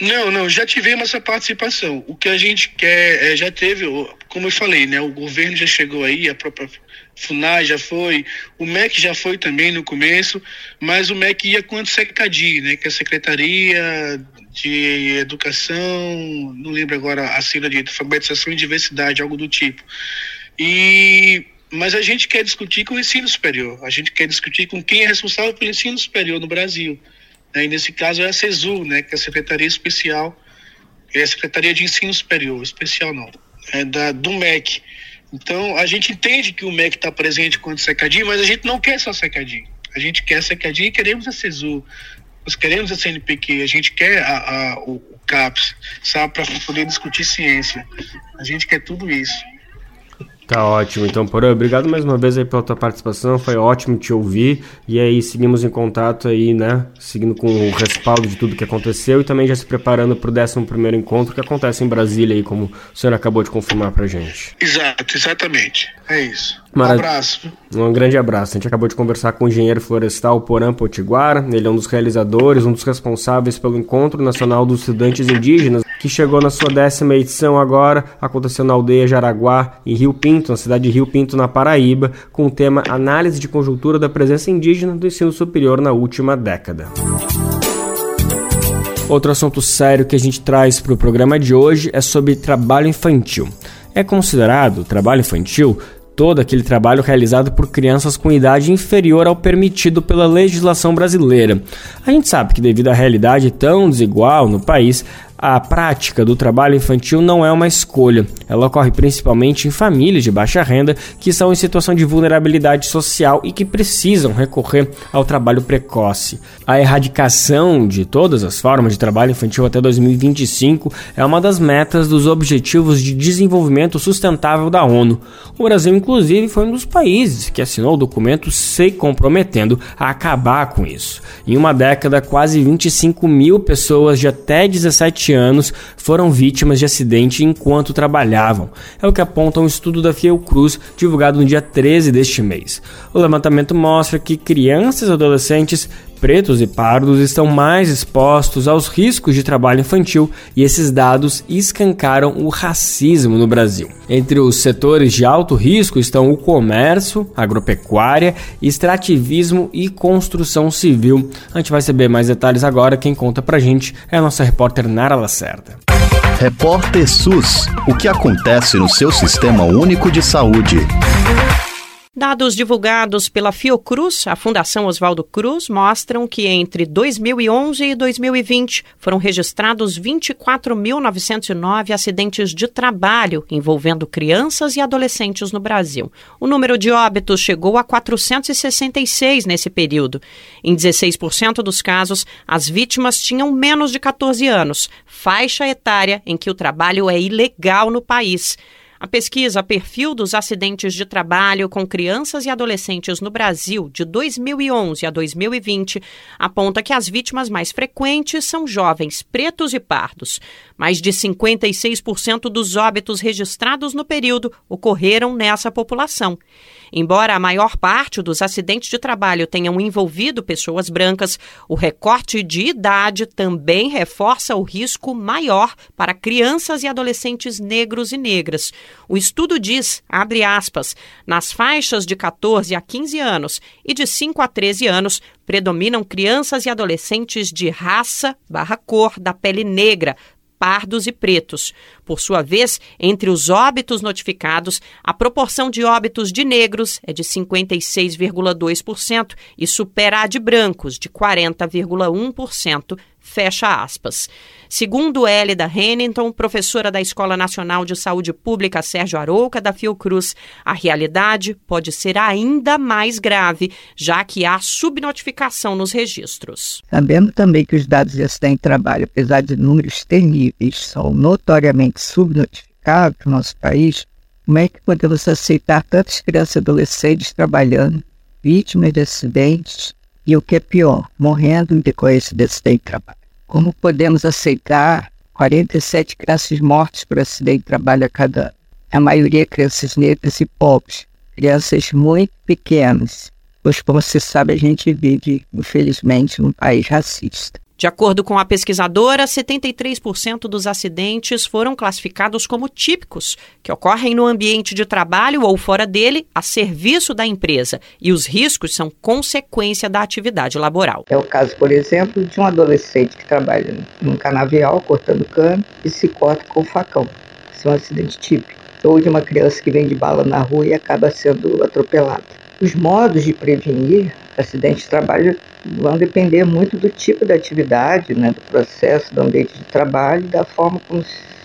Não, não, já tivemos essa participação. O que a gente quer, é, já teve, como eu falei, né? O governo já chegou aí, a própria FUNAI já foi, o MEC já foi também no começo, mas o MEC ia quanto SECADI, né? Que é a Secretaria de Educação, não lembro agora a sigla de alfabetização e diversidade, algo do tipo. E mas a gente quer discutir com o ensino superior, a gente quer discutir com quem é responsável pelo ensino superior no Brasil. Né? E nesse caso é a CESU, né? Que é a Secretaria Especial, é a Secretaria de Ensino Superior, especial não, é da, do MEC. Então, a gente entende que o MEC está presente quanto SECADI, mas a gente não quer só SECADI. A gente quer a SECADI e queremos a CESU. Nós queremos a CNPq, a gente quer a, a o, o CAPS, sabe, para poder discutir ciência. A gente quer tudo isso. Tá ótimo. Então, Porã, obrigado mais uma vez aí pela tua participação. Foi ótimo te ouvir. E aí, seguimos em contato aí, né? Seguindo com o respaldo de tudo que aconteceu e também já se preparando para o 11 encontro que acontece em Brasília aí, como o senhor acabou de confirmar pra gente. Exato, exatamente. É isso. Um abraço. Um grande abraço. A gente acabou de conversar com o engenheiro florestal Porã Potiguar. Ele é um dos realizadores, um dos responsáveis pelo Encontro Nacional dos Estudantes Indígenas, que chegou na sua décima edição agora. Aconteceu na aldeia Jaraguá, em Rio Pinto, na cidade de Rio Pinto, na Paraíba, com o tema Análise de Conjuntura da Presença Indígena do Ensino Superior na última década. Outro assunto sério que a gente traz para o programa de hoje é sobre trabalho infantil. É considerado trabalho infantil todo aquele trabalho realizado por crianças com idade inferior ao permitido pela legislação brasileira. A gente sabe que, devido à realidade tão desigual no país, A prática do trabalho infantil não é uma escolha. Ela ocorre principalmente em famílias de baixa renda que estão em situação de vulnerabilidade social e que precisam recorrer ao trabalho precoce. A erradicação de todas as formas de trabalho infantil até 2025 é uma das metas dos Objetivos de Desenvolvimento Sustentável da ONU. O Brasil, inclusive, foi um dos países que assinou o documento se comprometendo a acabar com isso. Em uma década, quase 25 mil pessoas de até 17 anos foram vítimas de acidente enquanto trabalhavam. É o que aponta um estudo da Fiocruz divulgado no dia 13 deste mês. O levantamento mostra que crianças e adolescentes pretos e pardos estão mais expostos aos riscos de trabalho infantil e esses dados escancaram o racismo no Brasil. Entre os setores de alto risco estão o comércio, agropecuária, extrativismo e construção civil. A gente vai saber mais detalhes agora. Quem conta pra gente é a nossa repórter Nara Lacerda. Repórter SUS. O que acontece no seu sistema único de saúde? Dados divulgados pela Fiocruz, a Fundação Oswaldo Cruz, mostram que entre 2011 e 2020 foram registrados 24.909 acidentes de trabalho envolvendo crianças e adolescentes no Brasil. O número de óbitos chegou a 466 nesse período. Em 16% dos casos, as vítimas tinham menos de 14 anos, faixa etária em que o trabalho é ilegal no país. A pesquisa Perfil dos Acidentes de Trabalho com Crianças e Adolescentes no Brasil, de 2011 a 2020, aponta que as vítimas mais frequentes são jovens pretos e pardos. Mais de 56% dos óbitos registrados no período ocorreram nessa população. Embora a maior parte dos acidentes de trabalho tenham envolvido pessoas brancas, o recorte de idade também reforça o risco maior para crianças e adolescentes negros e negras. O estudo diz, abre aspas, nas faixas de 14 a 15 anos e de 5 a 13 anos, predominam crianças e adolescentes de raça barra cor da pele negra, pardos e pretos. Por sua vez, entre os óbitos notificados, a proporção de óbitos de negros é de 56,2% e supera a de brancos, de 40,1%, fecha aspas. Segundo Hélida Hennington, professora da Escola Nacional de Saúde Pública Sérgio Arouca, da Fiocruz, a realidade pode ser ainda mais grave, já que há subnotificação nos registros. Sabendo também que os dados acidente de trabalho, apesar de números terríveis, são notoriamente subnotificados no nosso país, como é que podemos aceitar tantas crianças e adolescentes trabalhando, vítimas de acidentes e, o que é pior, morrendo em decorrência de acidente de trabalho? Como podemos aceitar 47 crianças mortas por acidente de trabalho a cada ano? A maioria crianças negras e pobres, crianças muito pequenas, pois, como se sabe, a gente vive, infelizmente, num país racista. De acordo com a pesquisadora, 73% dos acidentes foram classificados como típicos, que ocorrem no ambiente de trabalho ou fora dele, a serviço da empresa, e os riscos são consequência da atividade laboral. É o caso, por exemplo, de um adolescente que trabalha num canavial cortando cano e se corta com facão. Isso é um acidente típico. Ou de uma criança que vende bala na rua e acaba sendo atropelada. Os modos de prevenir acidentes de trabalho vão depender muito do tipo de atividade, né, do processo, do ambiente de trabalho da forma como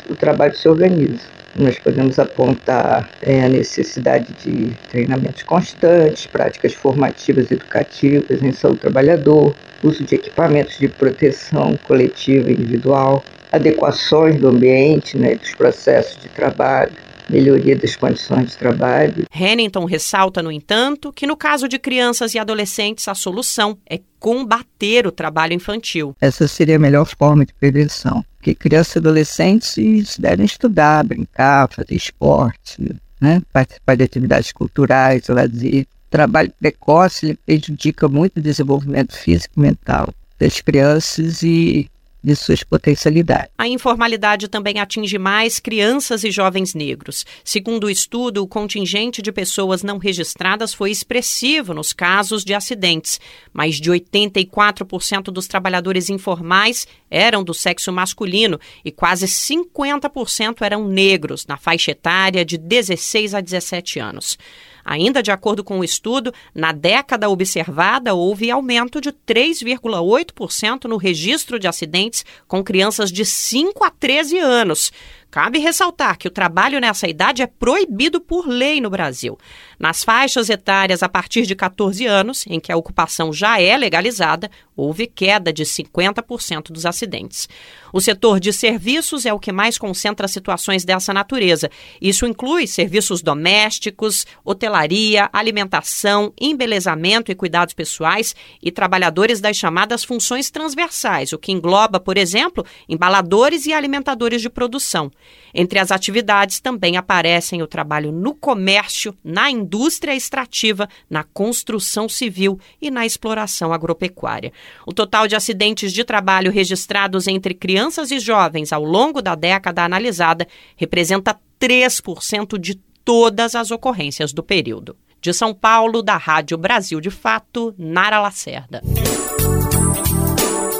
o trabalho se organiza. Nós podemos apontar é, a necessidade de treinamentos constantes, práticas formativas educativas em saúde do trabalhador, uso de equipamentos de proteção coletiva e individual, adequações do ambiente, né, dos processos de trabalho, melhoria das condições de trabalho. Hennington ressalta, no entanto, que no caso de crianças e adolescentes, a solução é combater o trabalho infantil. Essa seria a melhor forma de prevenção, porque crianças e adolescentes devem estudar, brincar, fazer esporte, né? participar de atividades culturais, lazer. O trabalho precoce prejudica muito o desenvolvimento físico e mental das crianças e de suas potencialidades. A informalidade também atinge mais crianças e jovens negros. Segundo o estudo, o contingente de pessoas não registradas foi expressivo nos casos de acidentes. Mais de 84% dos trabalhadores informais eram do sexo masculino e quase 50% eram negros, na faixa etária de 16 a 17 anos. Ainda de acordo com o estudo, na década observada houve aumento de 3,8% no registro de acidentes com crianças de 5 a 13 anos. Cabe ressaltar que o trabalho nessa idade é proibido por lei no Brasil. Nas faixas etárias a partir de 14 anos, em que a ocupação já é legalizada, houve queda de 50% dos acidentes. O setor de serviços é o que mais concentra situações dessa natureza. Isso inclui serviços domésticos, hotelaria, alimentação, embelezamento e cuidados pessoais e trabalhadores das chamadas funções transversais, o que engloba, por exemplo, embaladores e alimentadores de produção. Entre as atividades também aparecem o trabalho no comércio, na indústria extrativa, na construção civil e na exploração agropecuária. O total de acidentes de trabalho registrados entre crianças e jovens ao longo da década analisada representa 3% de todas as ocorrências do período. De São Paulo, da Rádio Brasil de Fato, Nara Lacerda.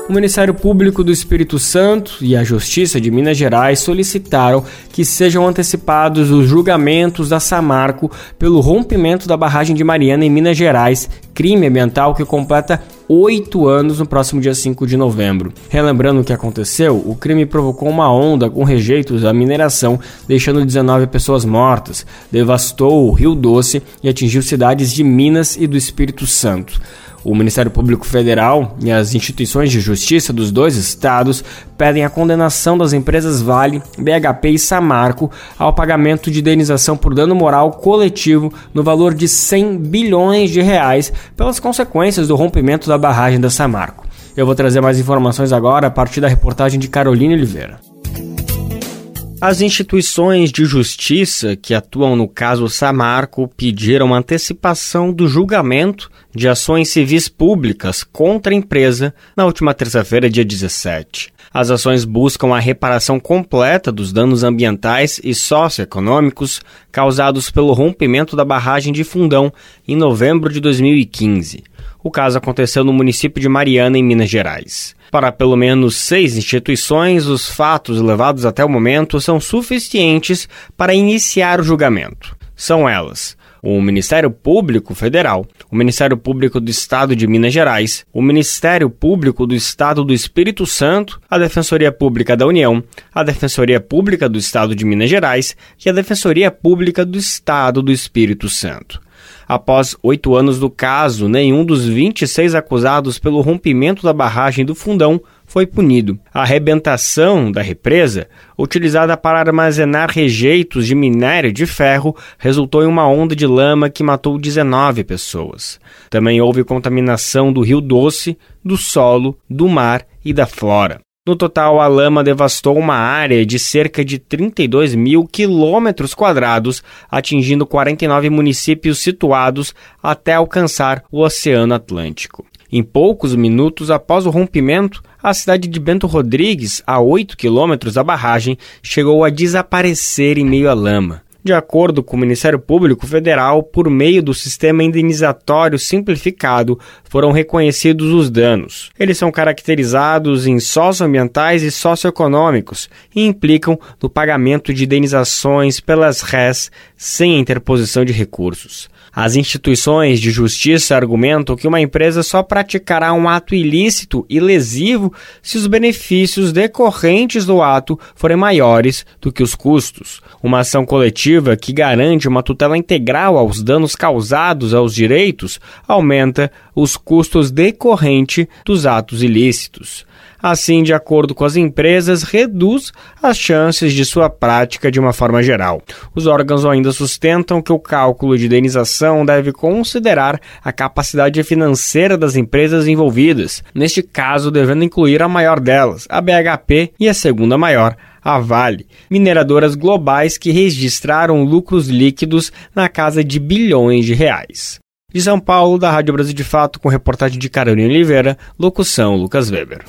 O Ministério Público do Espírito Santo e a Justiça de Minas Gerais solicitaram que sejam antecipados os julgamentos da Samarco pelo rompimento da barragem de Mariana em Minas Gerais, crime ambiental que completa oito anos no próximo dia 5 de novembro. Relembrando o que aconteceu, o crime provocou uma onda com rejeitos à mineração, deixando 19 pessoas mortas, devastou o Rio Doce e atingiu cidades de Minas e do Espírito Santo. O Ministério Público Federal e as instituições de justiça dos dois estados pedem a condenação das empresas Vale, BHP e Samarco ao pagamento de indenização por dano moral coletivo no valor de 100 bilhões de reais pelas consequências do rompimento da barragem da Samarco. Eu vou trazer mais informações agora a partir da reportagem de Carolina Oliveira. As instituições de justiça que atuam no caso Samarco pediram antecipação do julgamento de ações civis públicas contra a empresa na última terça-feira, dia 17. As ações buscam a reparação completa dos danos ambientais e socioeconômicos causados pelo rompimento da barragem de Fundão em novembro de 2015. O caso aconteceu no município de Mariana, em Minas Gerais. Para pelo menos seis instituições, os fatos levados até o momento são suficientes para iniciar o julgamento. São elas: o Ministério Público Federal, o Ministério Público do Estado de Minas Gerais, o Ministério Público do Estado do Espírito Santo, a Defensoria Pública da União, a Defensoria Pública do Estado de Minas Gerais e a Defensoria Pública do Estado do Espírito Santo. Após oito anos do caso, nenhum dos 26 acusados pelo rompimento da barragem do Fundão foi punido. A arrebentação da represa, utilizada para armazenar rejeitos de minério de ferro, resultou em uma onda de lama que matou 19 pessoas. Também houve contaminação do rio Doce, do solo, do mar e da flora. No total, a lama devastou uma área de cerca de 32 mil quilômetros quadrados, atingindo 49 municípios situados até alcançar o Oceano Atlântico. Em poucos minutos após o rompimento, a cidade de Bento Rodrigues, a 8 quilômetros da barragem, chegou a desaparecer em meio à lama. De acordo com o Ministério Público Federal, por meio do sistema indenizatório simplificado, foram reconhecidos os danos. Eles são caracterizados em socioambientais e socioeconômicos e implicam no pagamento de indenizações pelas RES sem interposição de recursos. As instituições de justiça argumentam que uma empresa só praticará um ato ilícito e lesivo se os benefícios decorrentes do ato forem maiores do que os custos. Uma ação coletiva que garante uma tutela integral aos danos causados aos direitos aumenta os custos decorrentes dos atos ilícitos. Assim, de acordo com as empresas, reduz as chances de sua prática de uma forma geral. Os órgãos ainda sustentam que o cálculo de indenização deve considerar a capacidade financeira das empresas envolvidas, neste caso devendo incluir a maior delas, a BHP, e a segunda maior, a Vale, mineradoras globais que registraram lucros líquidos na casa de bilhões de reais. De São Paulo, da Rádio Brasil de Fato, com reportagem de Carolina Oliveira, locução Lucas Weber.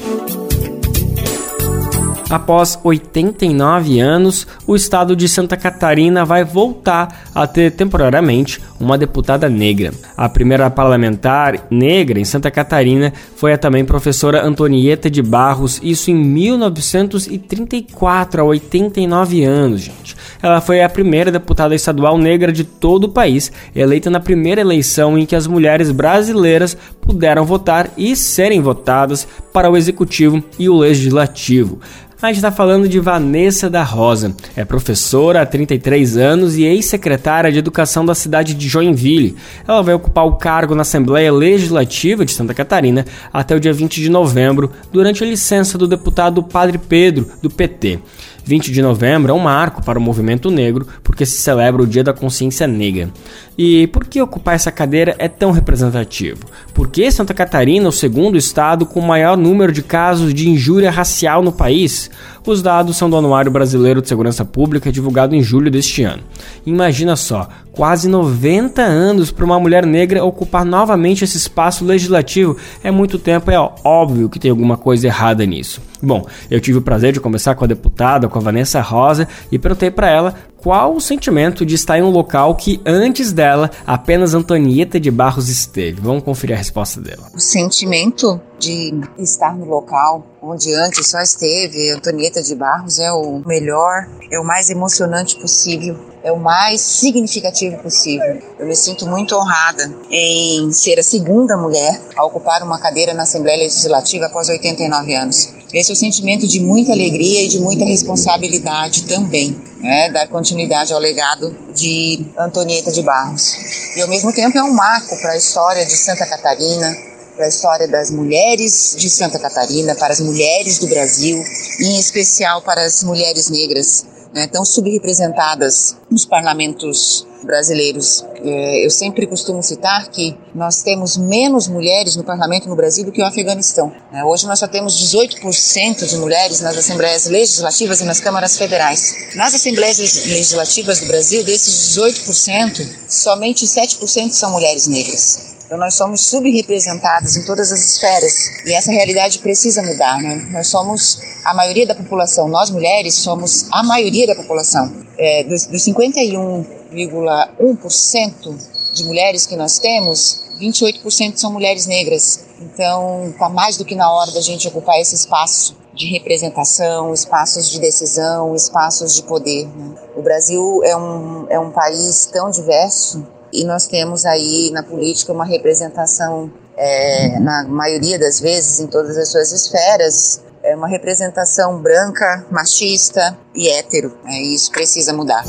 Após 89 anos, o estado de Santa Catarina vai voltar a ter temporariamente uma deputada negra. A primeira parlamentar negra em Santa Catarina foi a também professora Antonieta de Barros, isso em 1934, a 89 anos, gente. Ela foi a primeira deputada estadual negra de todo o país, eleita na primeira eleição em que as mulheres brasileiras puderam votar e serem votadas para o executivo e o legislativo. A gente está falando de Vanessa da Rosa. É professora há 33 anos e ex-secretária de Educação da cidade de Joinville. Ela vai ocupar o cargo na Assembleia Legislativa de Santa Catarina até o dia 20 de novembro, durante a licença do deputado Padre Pedro, do PT. 20 de novembro é um marco para o movimento negro porque se celebra o Dia da Consciência Negra. E por que ocupar essa cadeira é tão representativo? Porque Santa Catarina é o segundo estado com maior número de casos de injúria racial no país. Os dados são do Anuário Brasileiro de Segurança Pública, divulgado em julho deste ano. Imagina só, quase 90 anos para uma mulher negra ocupar novamente esse espaço legislativo. É muito tempo, é óbvio que tem alguma coisa errada nisso. Bom, eu tive o prazer de conversar com a deputada, com a Vanessa Rosa, e perguntei para ela qual o sentimento de estar em um local que antes dela apenas Antonieta de Barros esteve. Vamos conferir a resposta dela. O sentimento de estar no local onde antes só esteve Antonieta de Barros é o melhor, é o mais emocionante possível, é o mais significativo possível. Eu me sinto muito honrada em ser a segunda mulher a ocupar uma cadeira na Assembleia Legislativa após 89 anos. Esse é o sentimento de muita alegria e de muita responsabilidade também, né, dar continuidade ao legado de Antonieta de Barros. E ao mesmo tempo é um marco para a história de Santa Catarina, para a história das mulheres de Santa Catarina, para as mulheres do Brasil, e em especial para as mulheres negras, né, tão subrepresentadas nos parlamentos brasileiros. É, eu sempre costumo citar que nós temos menos mulheres no parlamento no Brasil do que o Afeganistão. É, hoje nós só temos 18% de mulheres nas assembleias legislativas e nas câmaras federais. Nas assembleias legislativas do Brasil, desses 18%, somente 7% são mulheres negras. Então nós somos subrepresentadas em todas as esferas e essa realidade precisa mudar. Né? Nós somos a maioria da população, nós mulheres somos a maioria da população. É, dos, dos 51,1% de mulheres que nós temos, 28% são mulheres negras. Então está mais do que na hora da gente ocupar esse espaço de representação, espaços de decisão, espaços de poder. Né? O Brasil é um, é um país tão diverso e nós temos aí na política uma representação, é, na maioria das vezes, em todas as suas esferas, é uma representação branca, machista e hétero. É, isso precisa mudar.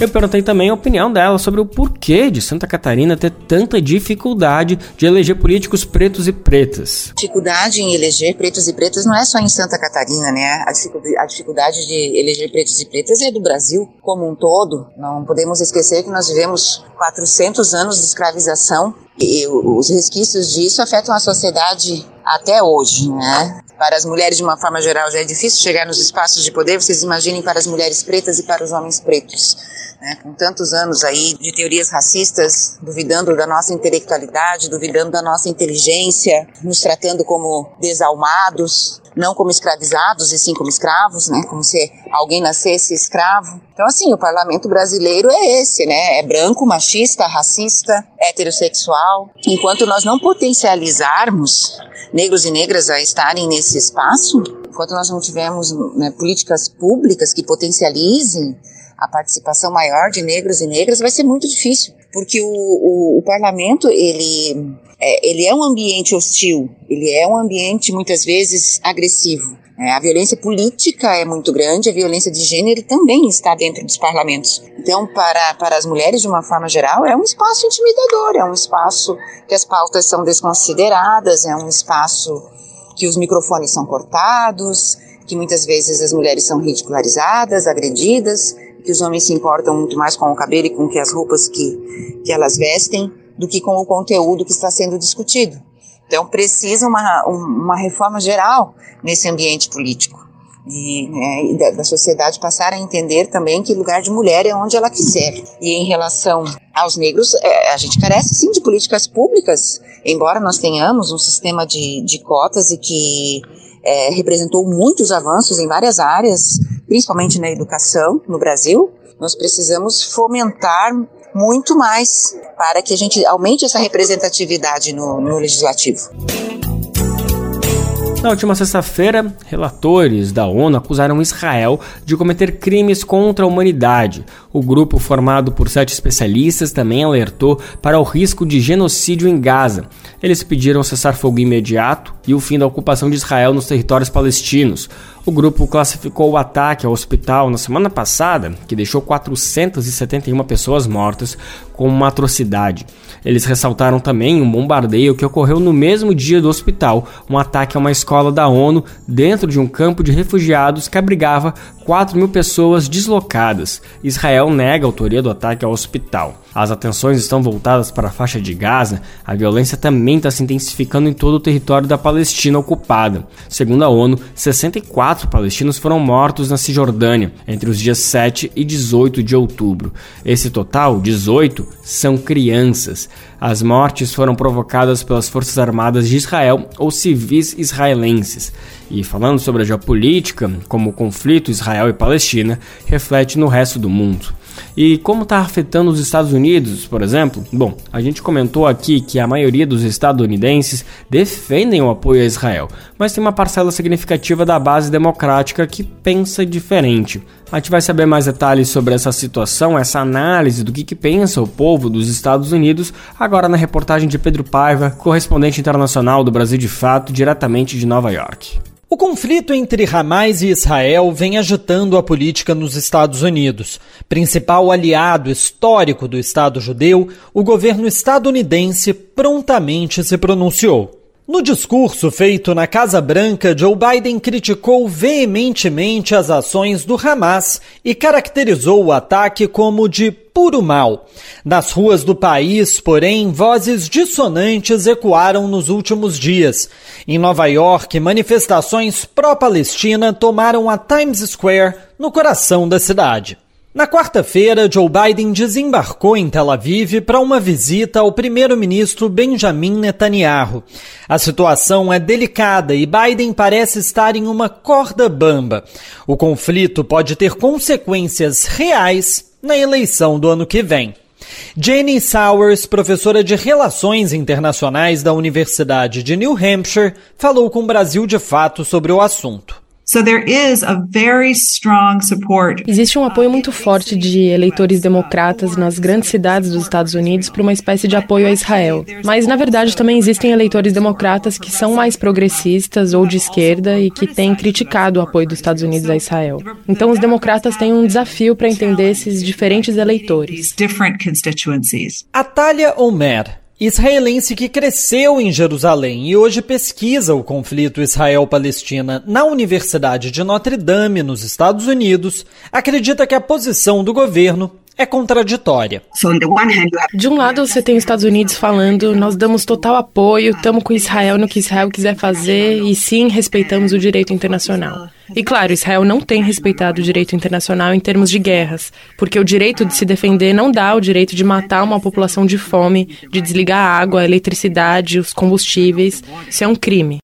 Eu perguntei também a opinião dela sobre o porquê de Santa Catarina ter tanta dificuldade de eleger políticos pretos e pretas. Dificuldade em eleger pretos e pretas não é só em Santa Catarina, né? A dificuldade de eleger pretos e pretas é do Brasil como um todo. Não podemos esquecer que nós vivemos 400 anos de escravização e os resquícios disso afetam a sociedade até hoje, né? Para as mulheres, de uma forma geral, já é difícil chegar nos espaços de poder. Vocês imaginem para as mulheres pretas e para os homens pretos né, com tantos anos aí de teorias racistas, duvidando da nossa intelectualidade, duvidando da nossa inteligência, nos tratando como desalmados, não como escravizados e sim como escravos, né, como se alguém nascesse escravo. Então assim, o parlamento brasileiro é esse, né, é branco, machista, racista, heterossexual. Enquanto nós não potencializarmos negros e negras a estarem nesse espaço, enquanto nós não tivermos né, políticas públicas que potencializem a participação maior de negros e negras, vai ser muito difícil, porque o, o, o parlamento ele é, ele é um ambiente hostil, ele é um ambiente muitas vezes agressivo. É, a violência política é muito grande, a violência de gênero também está dentro dos parlamentos. Então, para, para as mulheres, de uma forma geral, é um espaço intimidador, é um espaço que as pautas são desconsideradas, é um espaço que os microfones são cortados, que muitas vezes as mulheres são ridicularizadas, agredidas que os homens se importam muito mais com o cabelo e com que as roupas que, que elas vestem do que com o conteúdo que está sendo discutido. Então precisa uma, uma reforma geral nesse ambiente político. E, né, e da, da, sociedade passar a entender também que lugar de mulher é onde ela quiser. E em relação aos negros, é, a gente carece sim de políticas públicas, embora nós tenhamos um sistema de, de cotas e que é, representou muitos avanços em várias áreas, principalmente na educação no Brasil. Nós precisamos fomentar muito mais para que a gente aumente essa representatividade no, no legislativo. Na última sexta-feira, relatores da ONU acusaram Israel de cometer crimes contra a humanidade. O grupo, formado por sete especialistas, também alertou para o risco de genocídio em Gaza. Eles pediram cessar-fogo imediato e o fim da ocupação de Israel nos territórios palestinos. O grupo classificou o ataque ao hospital na semana passada, que deixou 471 pessoas mortas, como uma atrocidade. Eles ressaltaram também um bombardeio que ocorreu no mesmo dia do hospital, um ataque a uma escola da ONU dentro de um campo de refugiados que abrigava 4 mil pessoas deslocadas. Israel nega a autoria do ataque ao hospital. As atenções estão voltadas para a faixa de Gaza, a violência também está se intensificando em todo o território da Palestina ocupada. Segundo a ONU, 64 palestinos foram mortos na Cisjordânia entre os dias 7 e 18 de outubro. Esse total, 18, são crianças. As mortes foram provocadas pelas Forças Armadas de Israel ou civis israelenses. E falando sobre a geopolítica, como o conflito Israel e Palestina reflete no resto do mundo. E como está afetando os Estados Unidos, por exemplo? Bom, a gente comentou aqui que a maioria dos estadunidenses defendem o apoio a Israel, mas tem uma parcela significativa da base democrática que pensa diferente. A gente vai saber mais detalhes sobre essa situação, essa análise do que, que pensa o povo dos Estados Unidos, agora na reportagem de Pedro Paiva, correspondente internacional do Brasil de Fato, diretamente de Nova York. O conflito entre Hamas e Israel vem agitando a política nos Estados Unidos. Principal aliado histórico do Estado judeu, o governo estadunidense prontamente se pronunciou. No discurso feito na Casa Branca, Joe Biden criticou veementemente as ações do Hamas e caracterizou o ataque como de puro mal. Nas ruas do país, porém, vozes dissonantes ecoaram nos últimos dias. Em Nova York, manifestações pró-Palestina tomaram a Times Square, no coração da cidade. Na quarta-feira, Joe Biden desembarcou em Tel Aviv para uma visita ao primeiro-ministro Benjamin Netanyahu. A situação é delicada e Biden parece estar em uma corda bamba. O conflito pode ter consequências reais na eleição do ano que vem. Jenny Sowers, professora de Relações Internacionais da Universidade de New Hampshire, falou com o Brasil de Fato sobre o assunto. Existe um apoio muito forte de eleitores democratas nas grandes cidades dos Estados Unidos para uma espécie de apoio a Israel. Mas, na verdade, também existem eleitores democratas que são mais progressistas ou de esquerda e que têm criticado o apoio dos Estados Unidos a Israel. Então, os democratas têm um desafio para entender esses diferentes eleitores. Atalia Omer Israelense que cresceu em Jerusalém e hoje pesquisa o conflito Israel-Palestina na Universidade de Notre Dame, nos Estados Unidos, acredita que a posição do governo é contraditória. De um lado, você tem os Estados Unidos falando: nós damos total apoio, estamos com Israel no que Israel quiser fazer e sim respeitamos o direito internacional. E claro, Israel não tem respeitado o direito internacional em termos de guerras, porque o direito de se defender não dá o direito de matar uma população de fome, de desligar a água, a eletricidade, os combustíveis. Isso é um crime.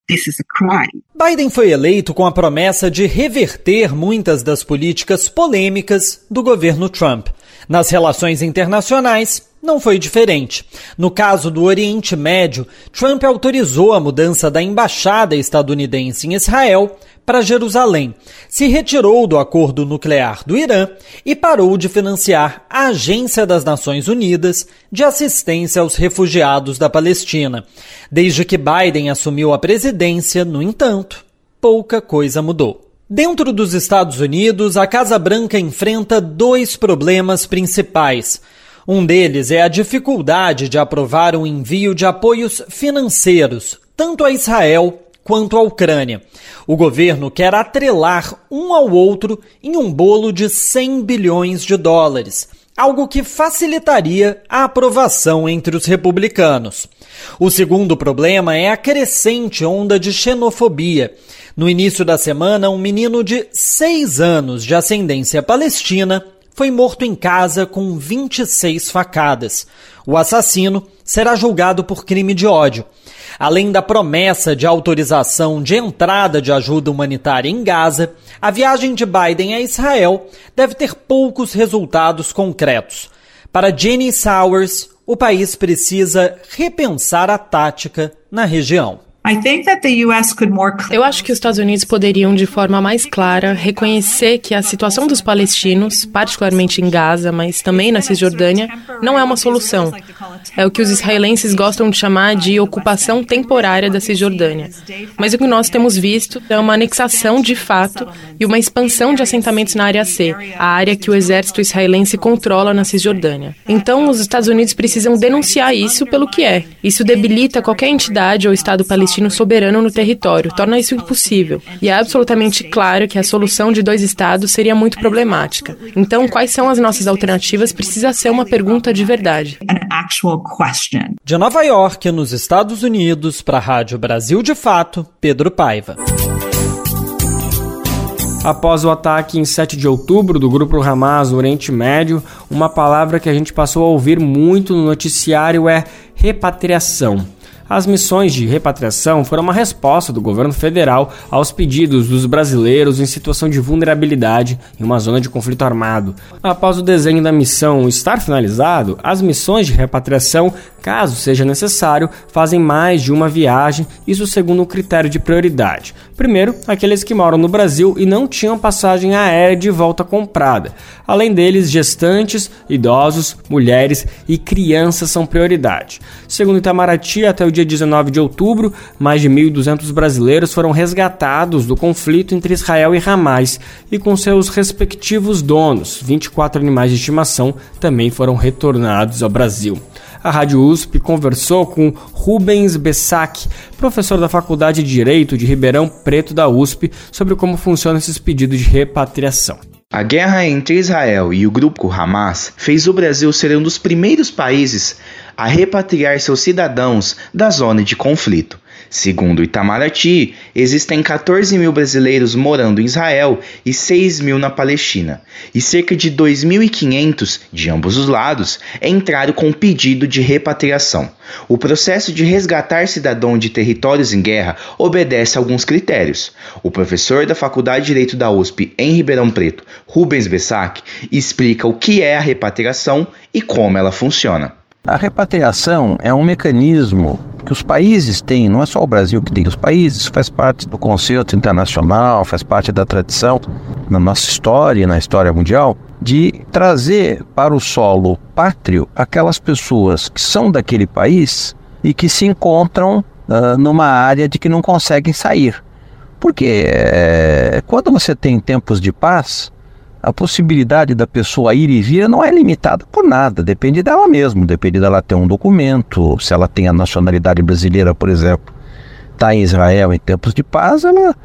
Biden foi eleito com a promessa de reverter muitas das políticas polêmicas do governo Trump. Nas relações internacionais, não foi diferente. No caso do Oriente Médio, Trump autorizou a mudança da embaixada estadunidense em Israel para Jerusalém, se retirou do acordo nuclear do Irã e parou de financiar a Agência das Nações Unidas de Assistência aos Refugiados da Palestina. Desde que Biden assumiu a presidência, no entanto, pouca coisa mudou. Dentro dos Estados Unidos, a Casa Branca enfrenta dois problemas principais. Um deles é a dificuldade de aprovar um envio de apoios financeiros, tanto a Israel quanto à Ucrânia. O governo quer atrelar um ao outro em um bolo de 100 bilhões de dólares, algo que facilitaria a aprovação entre os republicanos. O segundo problema é a crescente onda de xenofobia. No início da semana, um menino de 6 anos de ascendência palestina foi morto em casa com 26 facadas. O assassino será julgado por crime de ódio. Além da promessa de autorização de entrada de ajuda humanitária em Gaza, a viagem de Biden a Israel deve ter poucos resultados concretos. Para Jenny Sowers, o país precisa repensar a tática na região. Eu acho que os Estados Unidos poderiam, de forma mais clara, reconhecer que a situação dos palestinos, particularmente em Gaza, mas também na Cisjordânia, não é uma solução. É o que os israelenses gostam de chamar de ocupação temporária da Cisjordânia. Mas o que nós temos visto é uma anexação de fato e uma expansão de assentamentos na área C, a área que o exército israelense controla na Cisjordânia. Então, os Estados Unidos precisam denunciar isso pelo que é. Isso debilita qualquer entidade ou Estado palestino palestino soberano no território, torna isso impossível. E é absolutamente claro que a solução de dois estados seria muito problemática. Então, quais são as nossas alternativas precisa ser uma pergunta de verdade. De Nova York, nos Estados Unidos, para a Rádio Brasil de Fato, Pedro Paiva. Após o ataque em 7 de outubro do grupo Hamas no Oriente Médio, uma palavra que a gente passou a ouvir muito no noticiário é repatriação. As missões de repatriação foram uma resposta do governo federal aos pedidos dos brasileiros em situação de vulnerabilidade em uma zona de conflito armado. Após o desenho da missão estar finalizado, as missões de repatriação, caso seja necessário, fazem mais de uma viagem, isso segundo um critério de prioridade. Primeiro, aqueles que moram no Brasil e não tinham passagem aérea de volta comprada. Além deles, gestantes, idosos, mulheres e crianças são prioridade. Segundo Itamaraty, até o dia 19 de outubro, mais de 1.200 brasileiros foram resgatados do conflito entre Israel e Hamas e com seus respectivos donos. 24 animais de estimação também foram retornados ao Brasil. A Rádio USP conversou com Rubens Bessac, professor da Faculdade de Direito de Ribeirão Preto da USP, sobre como funcionam esses pedidos de repatriação. A guerra entre Israel e o grupo Hamas fez o Brasil ser um dos primeiros países a repatriar seus cidadãos da zona de conflito. Segundo Itamaraty, existem 14 mil brasileiros morando em Israel e 6 mil na Palestina, e cerca de 2.500 de ambos os lados entraram com pedido de repatriação. O processo de resgatar cidadão de territórios em guerra obedece a alguns critérios. O professor da Faculdade de Direito da USP em Ribeirão Preto, Rubens Bessac, explica o que é a repatriação e como ela funciona. A repatriação é um mecanismo que os países têm, não é só o Brasil que tem, os países faz parte do conceito internacional, faz parte da tradição na nossa história, na história mundial, de trazer para o solo pátrio aquelas pessoas que são daquele país e que se encontram uh, numa área de que não conseguem sair. Porque é, quando você tem tempos de paz, a possibilidade da pessoa ir e vir não é limitada por nada, depende dela mesma, depende dela ter um documento, se ela tem a nacionalidade brasileira, por exemplo, está em Israel em tempos de paz, ela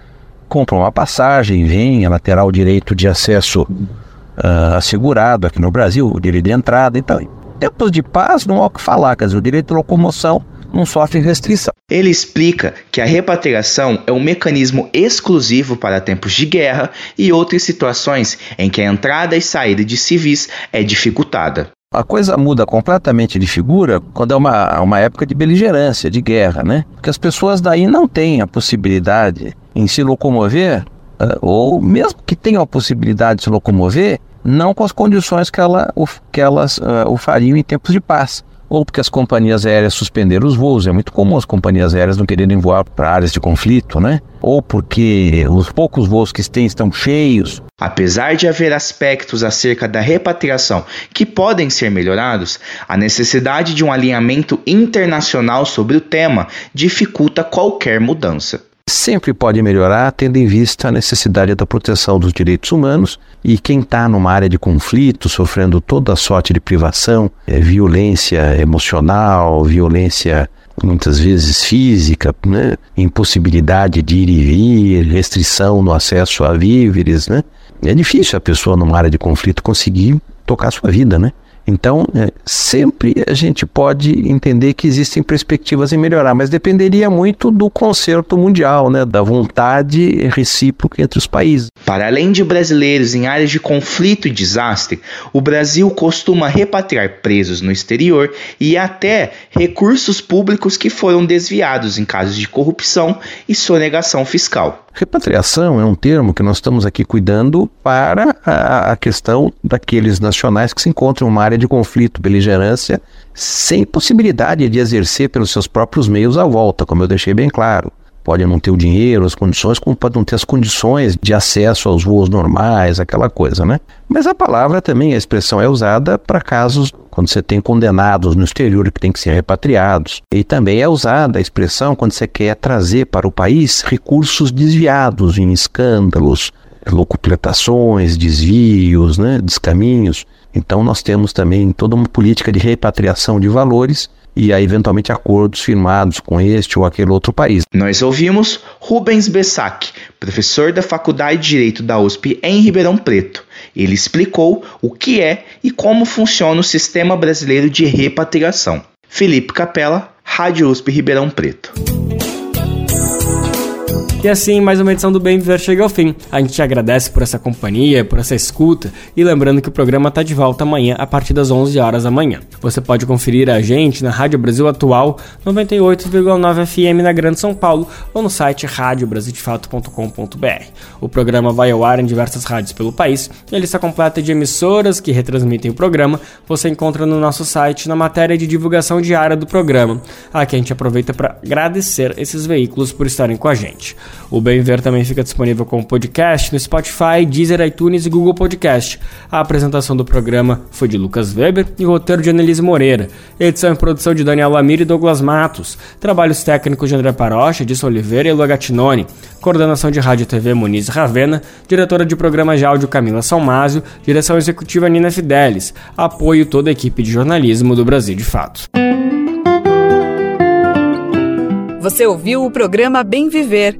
compra uma passagem, vem, ela terá o direito de acesso uh, assegurado aqui no Brasil, o direito de entrada, então, em tempos de paz não há o que falar, quer dizer, o direito de locomoção não sofre restrição. Ele explica que a repatriação é um mecanismo exclusivo para tempos de guerra e outras situações em que a entrada e saída de civis é dificultada. A coisa muda completamente de figura quando é uma, uma época de beligerância, de guerra, né? Porque as pessoas daí não têm a possibilidade em se locomover, uh, ou mesmo que tenham a possibilidade de se locomover, não com as condições que, ela, que elas uh, o fariam em tempos de paz ou porque as companhias aéreas suspenderam os voos. É muito comum as companhias aéreas não quererem voar para áreas de conflito, né? Ou porque os poucos voos que têm estão cheios. Apesar de haver aspectos acerca da repatriação que podem ser melhorados, a necessidade de um alinhamento internacional sobre o tema dificulta qualquer mudança sempre pode melhorar, tendo em vista a necessidade da proteção dos direitos humanos e quem está numa área de conflito, sofrendo toda sorte de privação, é, violência emocional, violência muitas vezes física, né? impossibilidade de ir e vir, restrição no acesso a víveres, né? É difícil a pessoa numa área de conflito conseguir tocar sua vida, né? Então, é, sempre a gente pode entender que existem perspectivas em melhorar, mas dependeria muito do concerto mundial, né, da vontade recíproca entre os países. Para além de brasileiros em áreas de conflito e desastre, o Brasil costuma repatriar presos no exterior e até recursos públicos que foram desviados em casos de corrupção e sonegação fiscal. Repatriação é um termo que nós estamos aqui cuidando para a, questão daqueles nacionais que se encontram em uma área de conflito, beligerância, sem possibilidade de exercer pelos seus próprios meios a volta, como eu deixei bem claro pode não ter o dinheiro, as condições, como pode não ter as condições de acesso aos voos normais, aquela coisa, né? Mas a palavra também, a expressão é usada para casos quando você tem condenados no exterior que têm que ser repatriados. E também é usada a expressão quando você quer trazer para o país recursos desviados em escândalos, locupletações, desvios, né, descaminhos. Então nós temos também toda uma política de repatriação de valores e a eventualmente acordos firmados com este ou aquele outro país. Nós ouvimos Rubens Bessac, professor da Faculdade de Direito da USP em Ribeirão Preto. Ele explicou o que é e como funciona o sistema brasileiro de repatriação. Felipe Capella, Rádio USP Ribeirão Preto. E assim, mais uma edição do Bem Viver chega ao fim. A gente te agradece por essa companhia, por essa escuta e lembrando que o programa está de volta amanhã a partir das 11 horas da manhã. Você pode conferir a gente na Rádio Brasil Atual 98,9 FM na Grande São Paulo ou no site radiobrasildefato.com.br. O programa vai ao ar em diversas rádios pelo país e a lista completa de emissoras que retransmitem o programa você encontra no nosso site na matéria de divulgação diária do programa. Aqui a gente aproveita para agradecer esses veículos por estarem com a gente. O Bem Ver também fica disponível como podcast no Spotify, Deezer, iTunes e Google Podcast. A apresentação do programa foi de Lucas Weber e roteiro de Annelise Moreira. Edição e produção de Daniel Lamir e Douglas Matos. Trabalhos técnicos de André Parocha, Edson Oliveira e Lua Gatinoni. Coordenação de Rádio e TV Muniz Ravena. Diretora de programa de áudio Camila Salmásio. Direção executiva Nina Fidelis. Apoio toda a equipe de jornalismo do Brasil de Fato. Você ouviu o programa Bem Viver